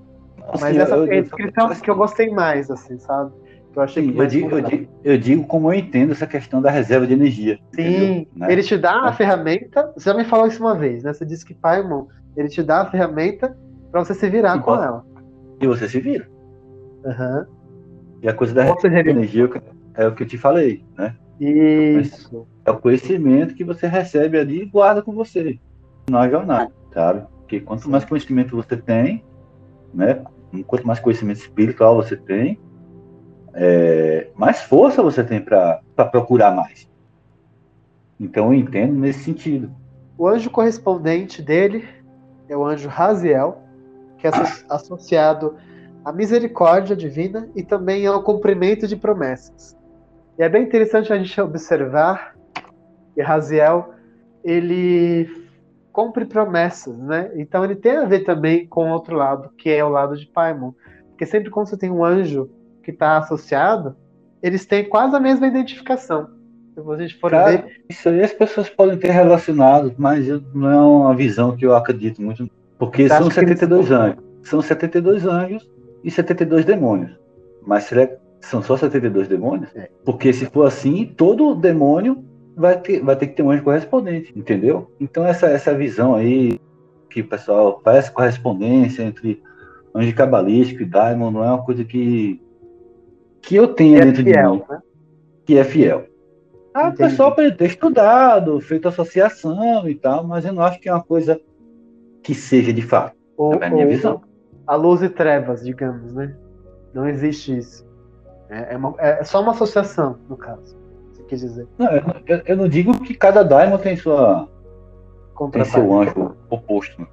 Mas assim, essa eu, é a descrição eu, que eu gostei mais, assim, sabe? Eu achei Sim, que eu digo, eu, digo, eu, digo, como eu entendo essa questão da reserva de energia. Sim, né? ele te dá a ferramenta. Você já me falou isso uma vez, né? Você disse que Paimon, ele te dá a ferramenta para você se virar e com ela. E você se vira. Uhum. E a coisa da reserva de energia é o que eu te falei, né? Isso. É o conhecimento que você recebe ali e guarda com você na jornada, sabe? Porque quanto mais conhecimento você tem, né? Quanto mais conhecimento espiritual você tem, é, mais força você tem para procurar mais. Então eu entendo nesse sentido. O anjo correspondente dele é o anjo Raziel, que é associado à misericórdia divina e também ao cumprimento de promessas. E é bem interessante a gente observar que Raziel ele cumpre promessas, né? Então ele tem a ver também com o outro lado, que é o lado de Paimon. Porque sempre quando você tem um anjo que está associado, eles têm quase a mesma identificação. Se vocês forem Cara, ver. Isso aí as pessoas podem ter relacionado, mas não é uma visão que eu acredito muito. Porque são 72 eles... anjos. São 72 anjos e 72 demônios. Mas será que são só 72 demônios? É. Porque se for assim, todo demônio vai ter, vai ter que ter um anjo correspondente, entendeu? Então essa, essa visão aí que o pessoal faz correspondência entre anjo cabalístico e daimon não é uma coisa que que eu tenha que é dentro é fiel, de mim, né? que é fiel. Ah, o pessoal pode ter estudado, feito associação e tal, mas eu não acho que é uma coisa que seja de fato. Ou, é a minha ou, visão. A luz e trevas, digamos, né? Não existe isso. É, é, uma, é só uma associação, no caso, quer dizer. Não, eu, eu, não digo que cada daimon tem sua tem seu anjo oposto.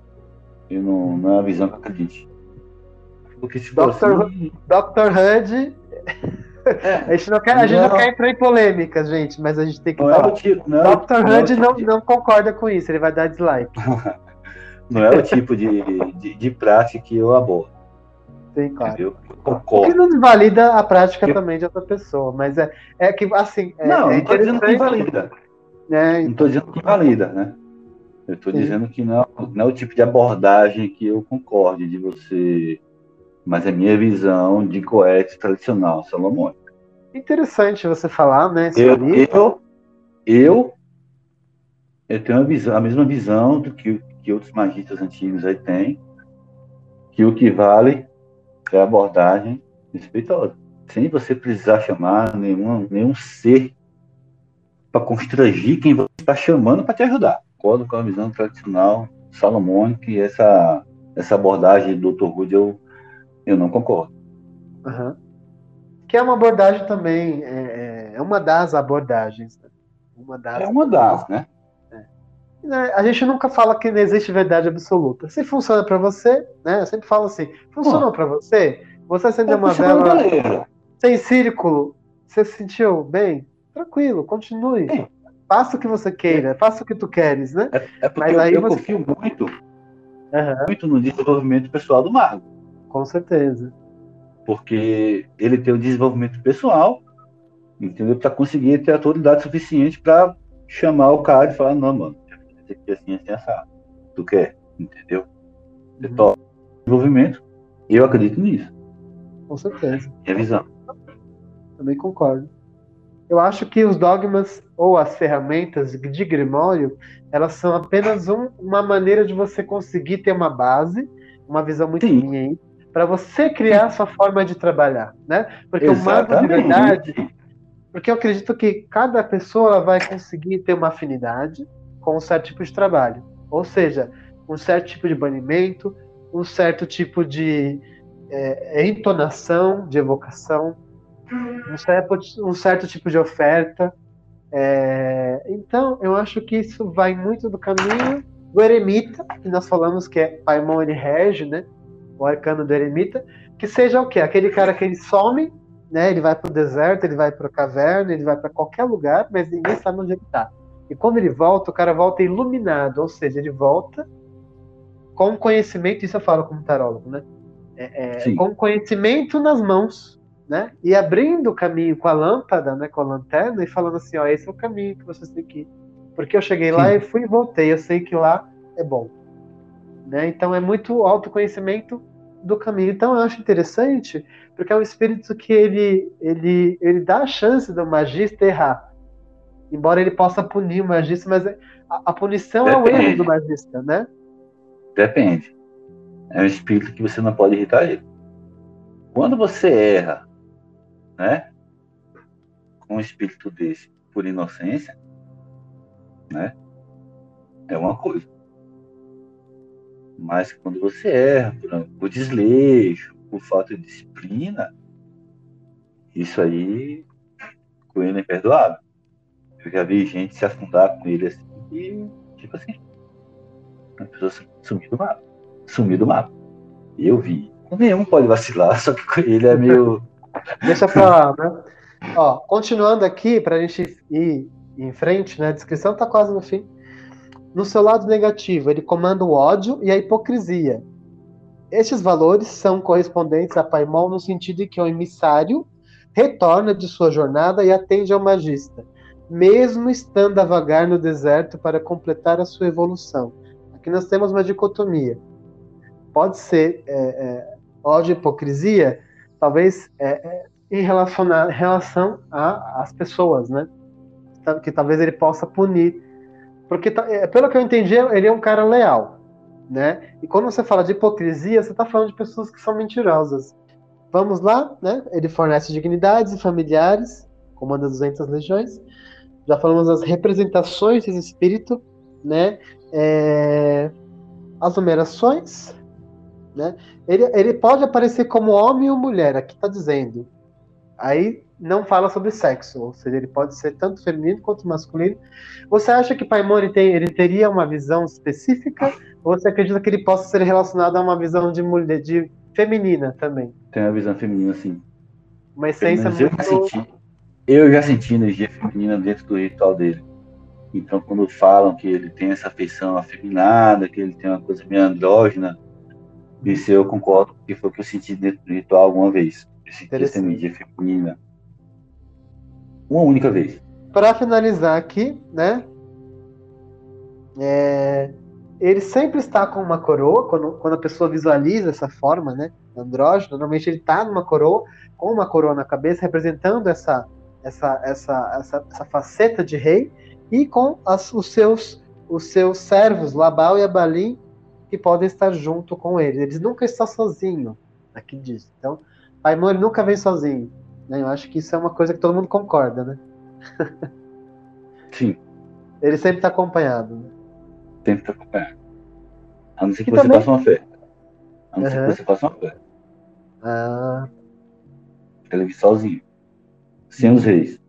Eu não, não é a visão que eu acredito. Porque se Dr. Assim... Dr. Hud é, a gente, não quer, a gente não. não. quer entrar em polêmicas, gente, mas a gente tem que não é falar. É tipo, não Dr. É Hud não, não, concorda com isso, ele vai dar dislike. não é o tipo de, de, de prática que eu abordo. Sim, claro. Eu concordo. O que não desvalida a prática eu... também de outra pessoa, mas é, é que, assim. É, não, é não estou dizendo que invalida. É. Não estou dizendo que invalida, né? Eu estou dizendo que não, não é o tipo de abordagem que eu concorde, de você mas é minha visão de coete tradicional salomônica. Interessante você falar, né? Eu, eu, eu, eu, tenho a, visão, a mesma visão do que, que outros magistas antigos aí têm, que o que vale é a abordagem respeitosa, sem você precisar chamar nenhum, nenhum ser para constrangir quem você está chamando para te ajudar. Concordo com a visão tradicional salomônica e essa, essa abordagem do Dr. Wood eu eu não concordo. Uhum. Que é uma abordagem também, é, é, é uma das abordagens. Né? Uma das é uma das, né? É. né? A gente nunca fala que não existe verdade absoluta. Se funciona para você, né? Eu sempre falo assim: funcionou para você? Você acendeu uma vela sem círculo, você se sentiu bem? Tranquilo, continue. É. Faça o que você queira, faça o que tu queres, né? É, é porque Mas aí eu, eu você... confio muito, uhum. muito no desenvolvimento pessoal do mago. Com certeza. Porque ele tem o desenvolvimento pessoal, entendeu? Para conseguir ter autoridade suficiente para chamar o cara e falar: não, mano, aqui assim, assim, assado. Tu quer, entendeu? Você uhum. toca desenvolvimento. Eu acredito nisso. Com certeza. Minha visão. Também concordo. Eu acho que os dogmas ou as ferramentas de Grimório, elas são apenas um, uma maneira de você conseguir ter uma base, uma visão muito Sim. minha aí, para você criar sua forma de trabalhar, né? Porque Exatamente. o mago de verdade, porque eu acredito que cada pessoa vai conseguir ter uma afinidade com um certo tipo de trabalho, ou seja, um certo tipo de banimento, um certo tipo de é, entonação, de evocação, um certo, um certo tipo de oferta. É, então, eu acho que isso vai muito do caminho do eremita, que nós falamos que é Paimon ele rege, né? o arcano do eremita, que seja o quê? Aquele cara que ele some, né? Ele vai para o deserto, ele vai para a caverna, ele vai para qualquer lugar, mas ninguém sabe onde ele está. E quando ele volta, o cara volta iluminado, ou seja, ele volta com conhecimento, isso eu falo como tarólogo, né? É, é, com conhecimento nas mãos, né? E abrindo o caminho com a lâmpada, né? Com a lanterna e falando assim, ó, esse é o caminho que vocês têm que ir. Porque eu cheguei Sim. lá e fui e voltei, eu sei que lá é bom. Né? Então é muito autoconhecimento do caminho. Então eu acho interessante, porque é um espírito que ele, ele, ele dá a chance do magista errar. Embora ele possa punir o magista, mas a, a punição Depende. é o erro do magista, né? Depende. É um espírito que você não pode irritar ele. Quando você erra, né? Com um espírito desse, por inocência, né? É uma coisa. Mas quando você erra por, por desleixo, por falta de disciplina, isso aí com ele é imperdoável. Eu já vi gente se afundar com ele assim e, tipo assim, a pessoa sumir do mapa. Sumir do mapa. Eu vi. Nenhum pode vacilar, só que ele é meio. Deixa pra lá, né? Ó, continuando aqui, pra gente ir em frente, né? A descrição tá quase no fim. No seu lado negativo, ele comanda o ódio e a hipocrisia. Estes valores são correspondentes a Paimon no sentido de que o emissário retorna de sua jornada e atende ao magista, mesmo estando a vagar no deserto para completar a sua evolução. Aqui nós temos uma dicotomia. Pode ser é, é, ódio e hipocrisia, talvez é, é em relação, relação às pessoas, né? Que talvez ele possa punir porque, tá, é, pelo que eu entendi, ele é um cara leal. Né? E quando você fala de hipocrisia, você está falando de pessoas que são mentirosas. Vamos lá, né? Ele fornece dignidades e familiares, comanda 200 legiões. Já falamos das representações desse espírito, né? É... As numerações, né? Ele, ele pode aparecer como homem ou mulher, aqui está dizendo. Aí não fala sobre sexo, ou seja, ele pode ser tanto feminino quanto masculino. Você acha que Paimon tem, ele teria uma visão específica, ou você acredita que ele possa ser relacionado a uma visão de mulher, de feminina também? Tem uma visão feminina, sim. Uma essência muito... Eu já, senti, energia feminina dentro do ritual dele. Então, quando falam que ele tem essa afeição afeminada, que ele tem uma coisa meio andrógena, isso eu concordo, porque foi o que eu senti dentro do ritual alguma vez. Eu senti essa energia feminina uma única vez. Para finalizar aqui, né? É, ele sempre está com uma coroa, quando, quando a pessoa visualiza essa forma, né? Andrógeno, normalmente ele está numa coroa, com uma coroa na cabeça, representando essa, essa, essa, essa, essa faceta de rei, e com as, os, seus, os seus servos, Labal e Abalim, que podem estar junto com ele. Eles nunca estão sozinhos, aqui diz. Então, Paimon ele nunca vem sozinho. Né? Eu acho que isso é uma coisa que todo mundo concorda, né? Sim. Ele sempre está acompanhado. Né? Sempre está acompanhado. A não ser que, que você também... faça uma fé. A não uhum. ser que você faça uma fé. Ah. Ele sozinho. Sem os reis.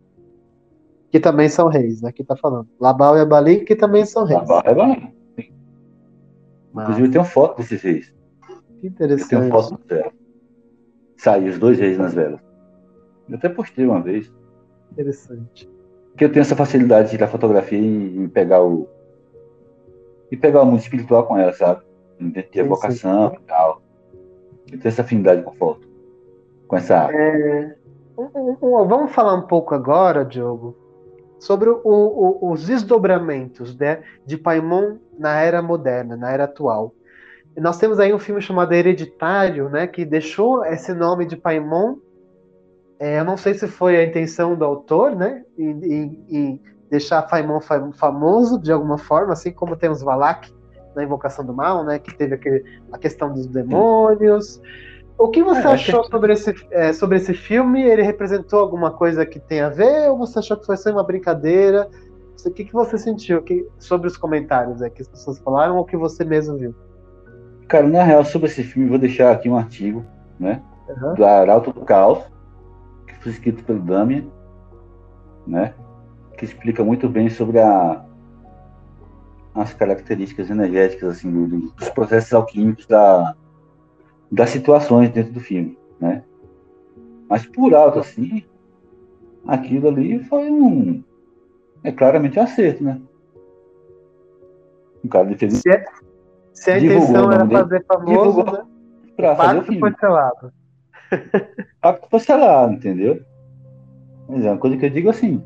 Que também são reis, né? Que tá falando. Labal e Abali, que também são reis. Labal e Abali. Inclusive, tem uma foto desses reis. Que interessante. Tem uma foto do céu. Sai os dois reis nas velas. Eu até postei uma vez. Interessante. Que eu tenho essa facilidade de tirar fotografia e, pegar o. E pegar o mundo espiritual com ela, sabe? De evocação e tal. Eu tenho essa afinidade com foto. Com essa É... Vamos falar um pouco agora, Diogo, sobre o, o, os desdobramentos né, de Paimon na era moderna, na era atual. E nós temos aí um filme chamado Hereditário, né, que deixou esse nome de Paimon é, eu não sei se foi a intenção do autor, né, em, em, em deixar Faimon famoso de alguma forma, assim como temos Valak na Invocação do Mal, né, que teve aquele, a questão dos demônios. O que você é, achou que... sobre, esse, é, sobre esse filme? Ele representou alguma coisa que tem a ver ou você achou que foi só uma brincadeira? O que, que você sentiu que, sobre os comentários é, que as pessoas falaram ou que você mesmo viu? Cara, na real, sobre esse filme, vou deixar aqui um artigo, né? Uhum. Do Arauto do Caos, foi escrito pelo Damian, né? Que explica muito bem sobre a, as características energéticas assim do, dos processos alquímicos da, das situações dentro do filme, né? Mas por alto, assim, aquilo ali foi um. É claramente um acerto, né? O cara fez. Se, é, se a intenção era fazer famoso, né? Pra fazer o filme. foi selado. Pacto foi selado, entendeu? Mas é uma coisa que eu digo assim,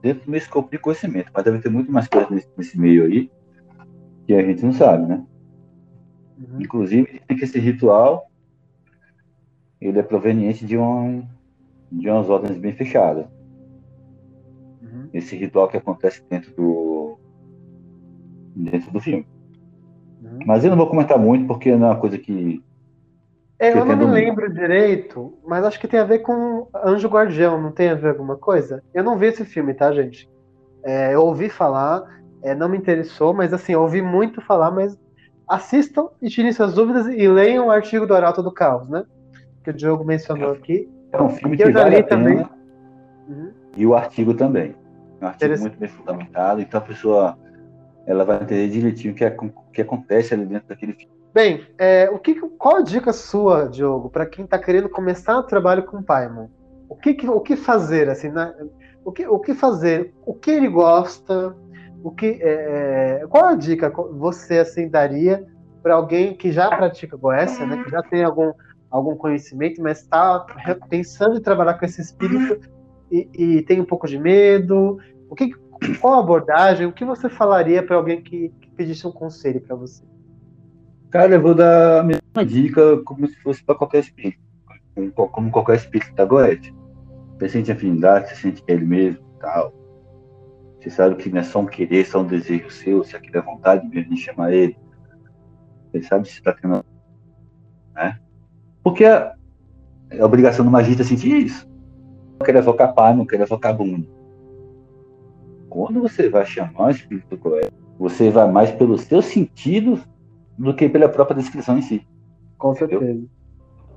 dentro do meu escopo de conhecimento, mas deve ter muito mais coisa nesse, nesse meio aí que a gente não sabe, né? Uhum. Inclusive, tem que esse ritual ele é proveniente de, um, de umas ordens bem fechadas. Uhum. Esse ritual que acontece dentro do dentro do filme. Uhum. Mas eu não vou comentar muito porque não é uma coisa que. É, eu não me lembro direito, mas acho que tem a ver com Anjo Guardião, não tem a ver alguma coisa? Eu não vi esse filme, tá, gente? É, eu ouvi falar, é, não me interessou, mas assim, eu ouvi muito falar, mas assistam e tirem suas dúvidas e leiam o artigo do Arauto do Caos, né? Que o Diogo mencionou aqui. É um filme que, que eu já vale li também. Uhum. E o artigo também. É um artigo muito bem fundamentado, então a pessoa ela vai entender direitinho o que, é, que acontece ali dentro daquele filme. Bem, é, o que, qual a dica sua, Diogo, para quem está querendo começar o trabalho com o Paimon? O que, o que fazer, assim, né? o, que, o que fazer? O que ele gosta? O que, é, é qual a dica você assim daria para alguém que já pratica Goécia, né, que já tem algum, algum conhecimento, mas está pensando em trabalhar com esse espírito e, e, tem um pouco de medo? O que, qual abordagem? O que você falaria para alguém que, que, pedisse um conselho para você? Cara, eu vou dar a mesma dica como se fosse para qualquer espírito, como qualquer espírito da Goethe. Você sente afinidade, você sente é ele mesmo, tal. Você sabe que não é só um querer, só um desejo seu, se aquilo é vontade mesmo de chamar ele. Você sabe se está tendo. Né? Porque a, a obrigação do magista é sentir isso. Não quer evocar pai, não quer evocar Bruno. Quando você vai chamar o espírito coelho, você vai mais pelos seus sentidos do que pela própria descrição em si. Com certeza.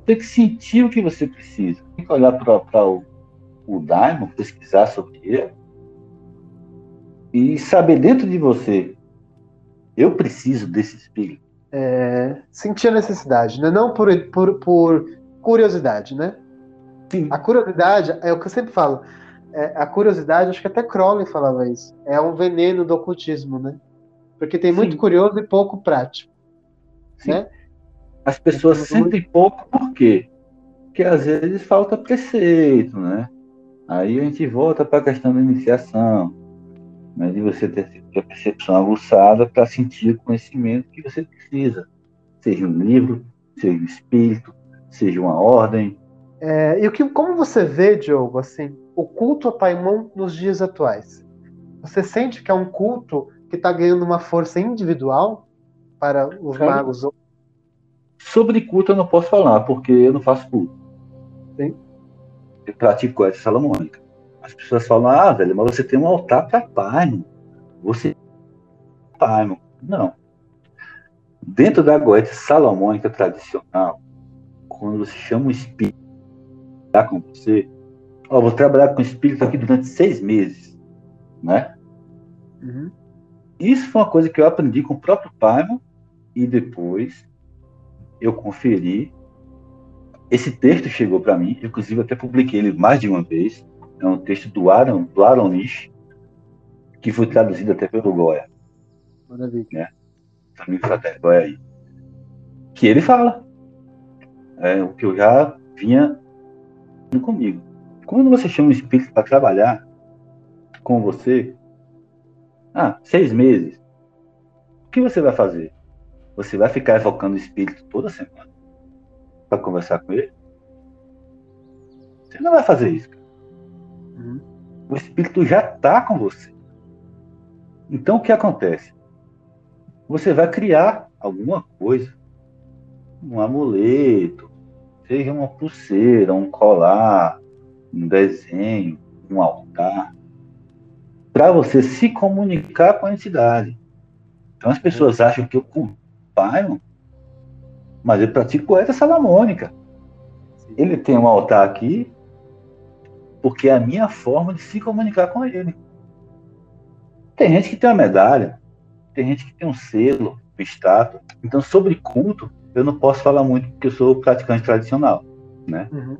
Tem que sentir o que você precisa. Tem que olhar para o o Daimon, pesquisar sobre ele e saber dentro de você, eu preciso desse espírito. É, sentir a necessidade, né? não por, por, por curiosidade, né? Sim. A curiosidade é o que eu sempre falo. É, a curiosidade, acho que até Crowley falava isso. É um veneno do ocultismo, né? Porque tem muito Sim. curioso e pouco prático. Sim. Né? As pessoas sentem pouco por quê? Porque às vezes falta preceito, né? Aí a gente volta para a questão da iniciação, né, de você ter a percepção aguçada para sentir o conhecimento que você precisa, seja um livro, seja um espírito, seja uma ordem. É, e o que, como você vê, Diogo, assim, o culto a Paimon nos dias atuais? Você sente que é um culto que está ganhando uma força individual para os Cara, magos? Sobre culto eu não posso falar, porque eu não faço culto. Sim praticou essa salomônica. As pessoas falam, ah, velho, mas você tem um altar para pai, você pai, não. Dentro da goethe salomônica tradicional, quando você chama um espírito com você, ó, vou trabalhar com o espírito aqui durante seis meses, né? Uhum. Isso foi uma coisa que eu aprendi com o próprio Paimon e depois eu conferi esse texto chegou para mim, inclusive até publiquei ele mais de uma vez. É um texto do Aaron, do Aaron Nish, que foi traduzido até pelo Goya. Maravilha. Né? Também fraterno Goya aí. Que ele fala. É o que eu já vinha comigo. Quando você chama um espírito para trabalhar com você, ah, seis meses, o que você vai fazer? Você vai ficar evocando o espírito toda semana? para conversar com ele? Você não vai fazer isso. Uhum. O espírito já está com você. Então o que acontece? Você vai criar alguma coisa, um amuleto, seja uma pulseira, um colar, um desenho, um altar, para você se comunicar com a entidade. Então as pessoas acham que o pai mas ele pratica poeta salamônica. Ele tem um altar aqui porque é a minha forma de se comunicar com ele. Tem gente que tem uma medalha, tem gente que tem um selo, um estátua. Então, sobre culto, eu não posso falar muito porque eu sou praticante tradicional, né? Uhum.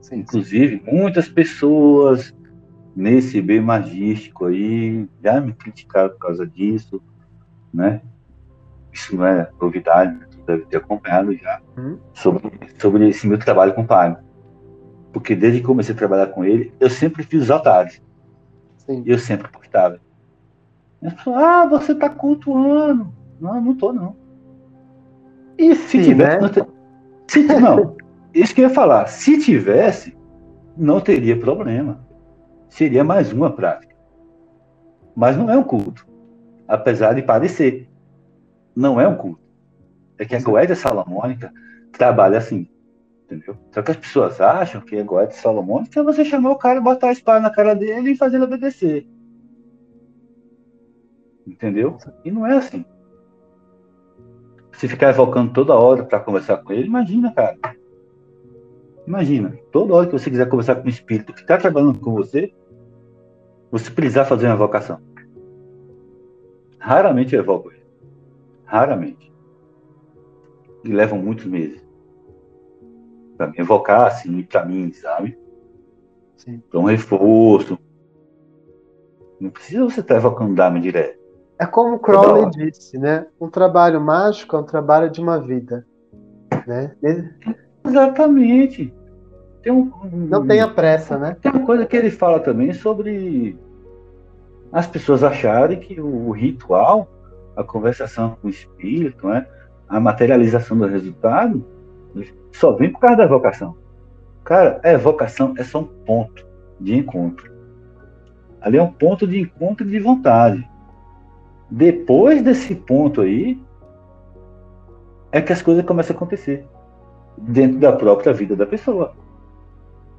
Sim, Inclusive, sim. muitas pessoas nesse bem magístico aí já me criticaram por causa disso, né? Isso não é novidade, tu deve ter acompanhado já, hum. sobre, sobre esse meu trabalho com o pai. Porque desde que comecei a trabalhar com ele, eu sempre fiz os altares. Sim. E eu sempre postava. Ele falou, ah, você está cultuando. Não, não tô, não. E se Sim, tivesse. Né? Se, não, isso que eu ia falar. Se tivesse, não teria problema. Seria mais uma prática. Mas não é um culto. Apesar de parecer. Não é um culto. É que a Goédia Salomônica trabalha assim. Entendeu? Só que as pessoas acham que a Goédia Salomônica é você chamar o cara, botar a espada na cara dele e fazer ele obedecer. Entendeu? E não é assim. Se ficar evocando toda hora para conversar com ele, imagina, cara. Imagina, toda hora que você quiser conversar com um espírito que está trabalhando com você, você precisar fazer uma evocação. Raramente eu evoco ele. Raramente. E levam muitos meses. Para me evocar, assim, para mim, sabe? Para um reforço. Não precisa você estar tá evocando Dharma direto. É como Crowley disse, né? Um trabalho mágico é um trabalho de uma vida. Né? Exatamente. Tem um, Não tenha pressa, né? Tem uma coisa que ele fala também sobre as pessoas acharem que o ritual, a conversação com o espírito, né? a materialização do resultado, só vem por causa da vocação. Cara, a evocação é só um ponto de encontro. Ali é um ponto de encontro de vontade. Depois desse ponto aí, é que as coisas começam a acontecer dentro da própria vida da pessoa.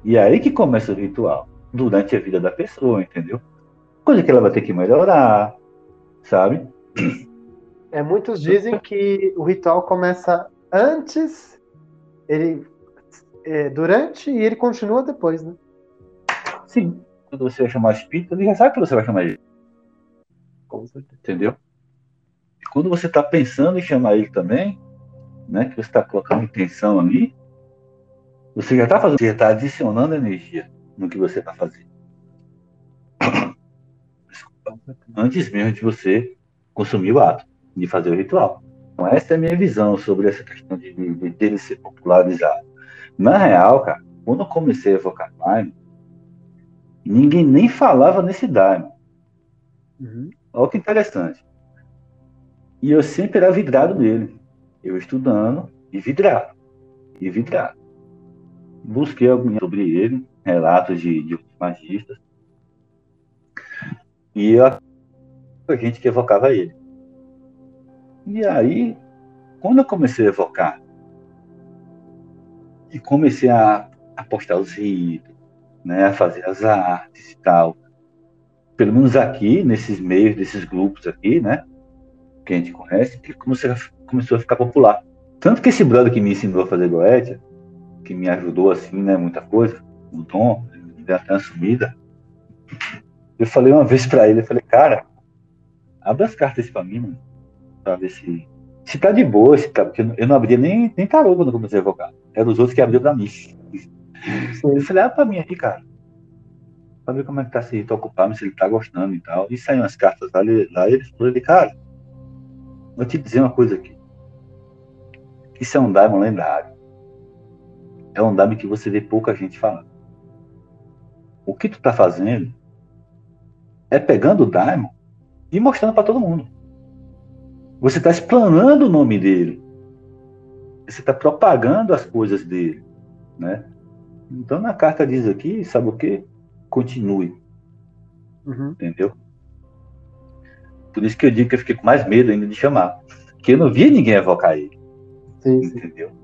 E é aí que começa o ritual, durante a vida da pessoa, entendeu? Coisa que ela vai ter que melhorar, sabe? É, muitos dizem que o ritual começa antes, ele é, durante e ele continua depois, né? Sim. Quando você vai chamar espírito, ele já sabe que você vai chamar ele. Entendeu? E quando você está pensando em chamar ele também, né, que você está colocando intenção ali, você já está fazendo, você já está adicionando energia no que você está fazendo. Antes mesmo de você consumir o ato, de fazer o ritual. Então, essa é a minha visão sobre essa questão de, de, dele ser popularizado. Na real, cara, quando eu comecei a evocar Daimon, ninguém nem falava nesse Daimon. Uhum. Olha que interessante. E eu sempre era vidrado nele. Eu estudando e vidrado. E vidrado. Busquei algum sobre ele, relatos de, de magistas. E eu, a gente que evocava ele. E aí, quando eu comecei a evocar, e comecei a, a postar os ritos, né, a fazer as artes e tal, pelo menos aqui, nesses meios, desses grupos aqui, né? Que a gente conhece, que começou, começou a ficar popular. Tanto que esse brother que me ensinou a fazer goétia, que me ajudou assim, né? Muita coisa, o me deu até uma sumida. Eu falei uma vez para ele, eu falei, cara, abre as cartas para mim, mano, pra ver se. Se tá de boa, se tá, porque eu não abria nem, nem tarô quando eu comecei a evocar. Era os outros que abriam pra mim. Eu falei, abre pra mim aqui, cara para ver como é que tá esse rito ocupado, se ele tá gostando e tal. E saiu as cartas lá, lá e ele falou, ele, cara, vou te dizer uma coisa aqui. Isso é um Daimon lendário. É um Daimon que você vê pouca gente falando. O que tu tá fazendo é pegando o Daimon e mostrando para todo mundo. Você está explanando o nome dele. Você está propagando as coisas dele, né? Então na carta diz aqui, sabe o quê? continue. Uhum. Entendeu? Por isso que eu digo que eu fiquei com mais medo ainda de chamar. Porque eu não via ninguém evocar ele. Sim, entendeu? Sim.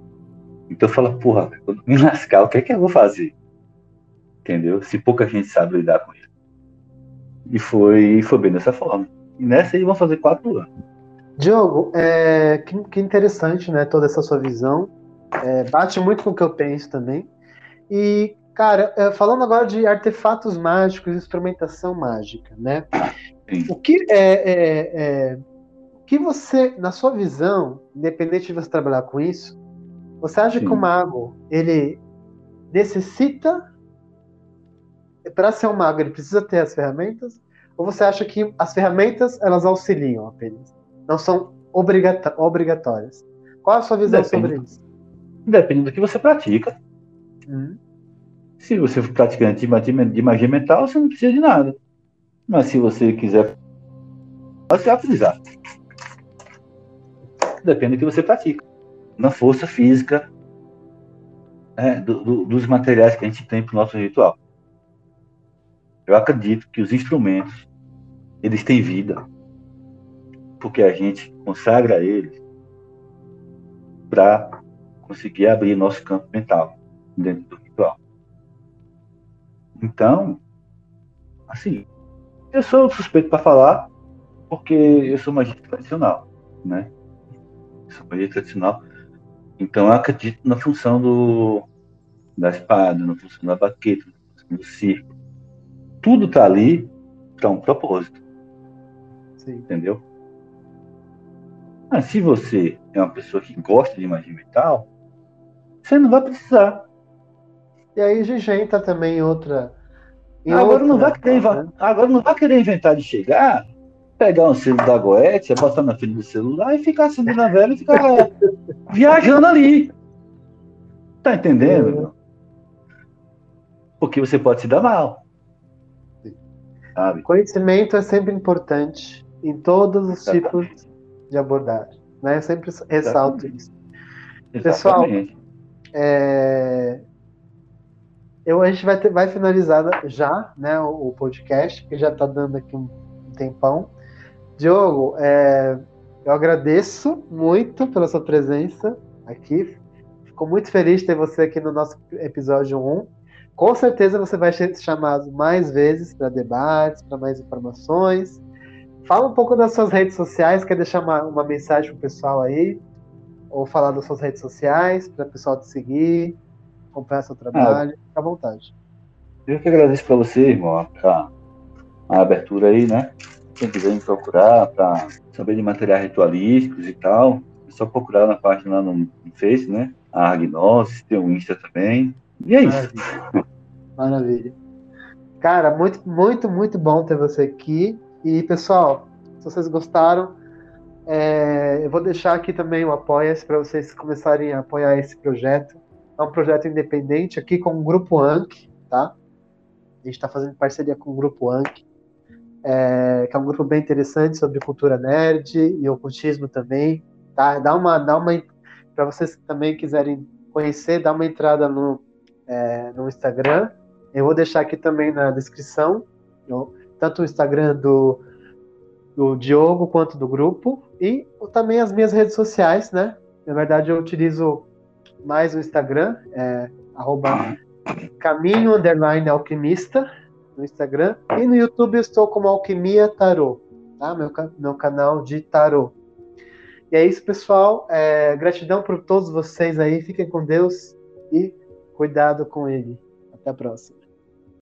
Então eu falo, porra, quando me lascar, o que é que eu vou fazer? Entendeu? Se pouca gente sabe lidar com ele. E foi, foi bem dessa forma. E nessa eles vão fazer quatro anos. Diogo, é, que, que interessante, né? Toda essa sua visão. É, bate muito com o que eu penso também. E Cara, é, falando agora de artefatos mágicos, instrumentação mágica, né? Sim. O que é, é, é, o que você, na sua visão, independente de você trabalhar com isso, você acha Sim. que o mago ele necessita para ser um mago ele precisa ter as ferramentas? Ou você acha que as ferramentas elas auxiliam apenas? Não são obrigatórias? Qual a sua visão Depende. sobre isso? Depende do que você pratica. Hum. Se você for praticante de magia mental, você não precisa de nada. Mas se você quiser, você vai precisar. Depende do que você pratica. Na força física, é, do, do, dos materiais que a gente tem para o nosso ritual. Eu acredito que os instrumentos, eles têm vida, porque a gente consagra eles para conseguir abrir nosso campo mental dentro do ritual. Então, assim, eu sou suspeito para falar porque eu sou magia tradicional, né? Eu sou magia tradicional. Então eu acredito na função do, da espada, na função da baqueta, na função do circo. Tudo tá ali para um propósito. Sim. Entendeu? Mas se você é uma pessoa que gosta de magia mental, você não vai precisar. E aí já entra também outra. Agora, outra, não vai querer, né? agora não vai querer inventar de chegar, pegar um selo da Goethe, botar na frente do celular e ficar acendendo a vela e ficar viajando ali. Tá entendendo? Porque você pode se dar mal. Sabe? Conhecimento é sempre importante em todos os Exatamente. tipos de abordagem. Né? Eu sempre ressalto Exatamente. isso. Pessoal, é, eu, a gente vai, ter, vai finalizar já né, o, o podcast, que já está dando aqui um, tempão. Diogo, é, eu agradeço muito pela sua presença aqui. Fico muito feliz de ter você aqui no nosso episódio 1. Com certeza você vai ser chamado mais vezes para debates, para mais informações. Fala um pouco das suas redes sociais, quer deixar uma, uma mensagem para o pessoal aí? Ou falar das suas redes sociais, para o pessoal te seguir, acompanhar seu trabalho? Ah, Fica à vontade. Eu que agradeço para você, irmão, a, a abertura aí, né? Quem quiser me procurar para saber de materiais ritualísticos e tal, é só procurar na página lá no, no Face, né? A Agnosis, tem o Insta também. E é isso. Maravilha. Maravilha. Cara, muito, muito, muito bom ter você aqui. E, pessoal, se vocês gostaram, é, eu vou deixar aqui também o Apoia-se para vocês começarem a apoiar esse projeto. É um projeto independente aqui com o Grupo Anki, tá? A gente está fazendo parceria com o Grupo Anki, é, que é um grupo bem interessante sobre cultura nerd e ocultismo também, tá? Dá uma, dá uma para vocês que também quiserem conhecer, dá uma entrada no, é, no Instagram. Eu vou deixar aqui também na descrição tanto o Instagram do, do Diogo quanto do grupo e também as minhas redes sociais, né? Na verdade, eu utilizo mais o Instagram, é, arroba caminho underline alquimista no Instagram e no YouTube eu estou como Alquimia Tarô, tá? Meu, meu canal de tarô. E é isso, pessoal. É, gratidão por todos vocês aí. Fiquem com Deus e cuidado com ele. Até a próxima.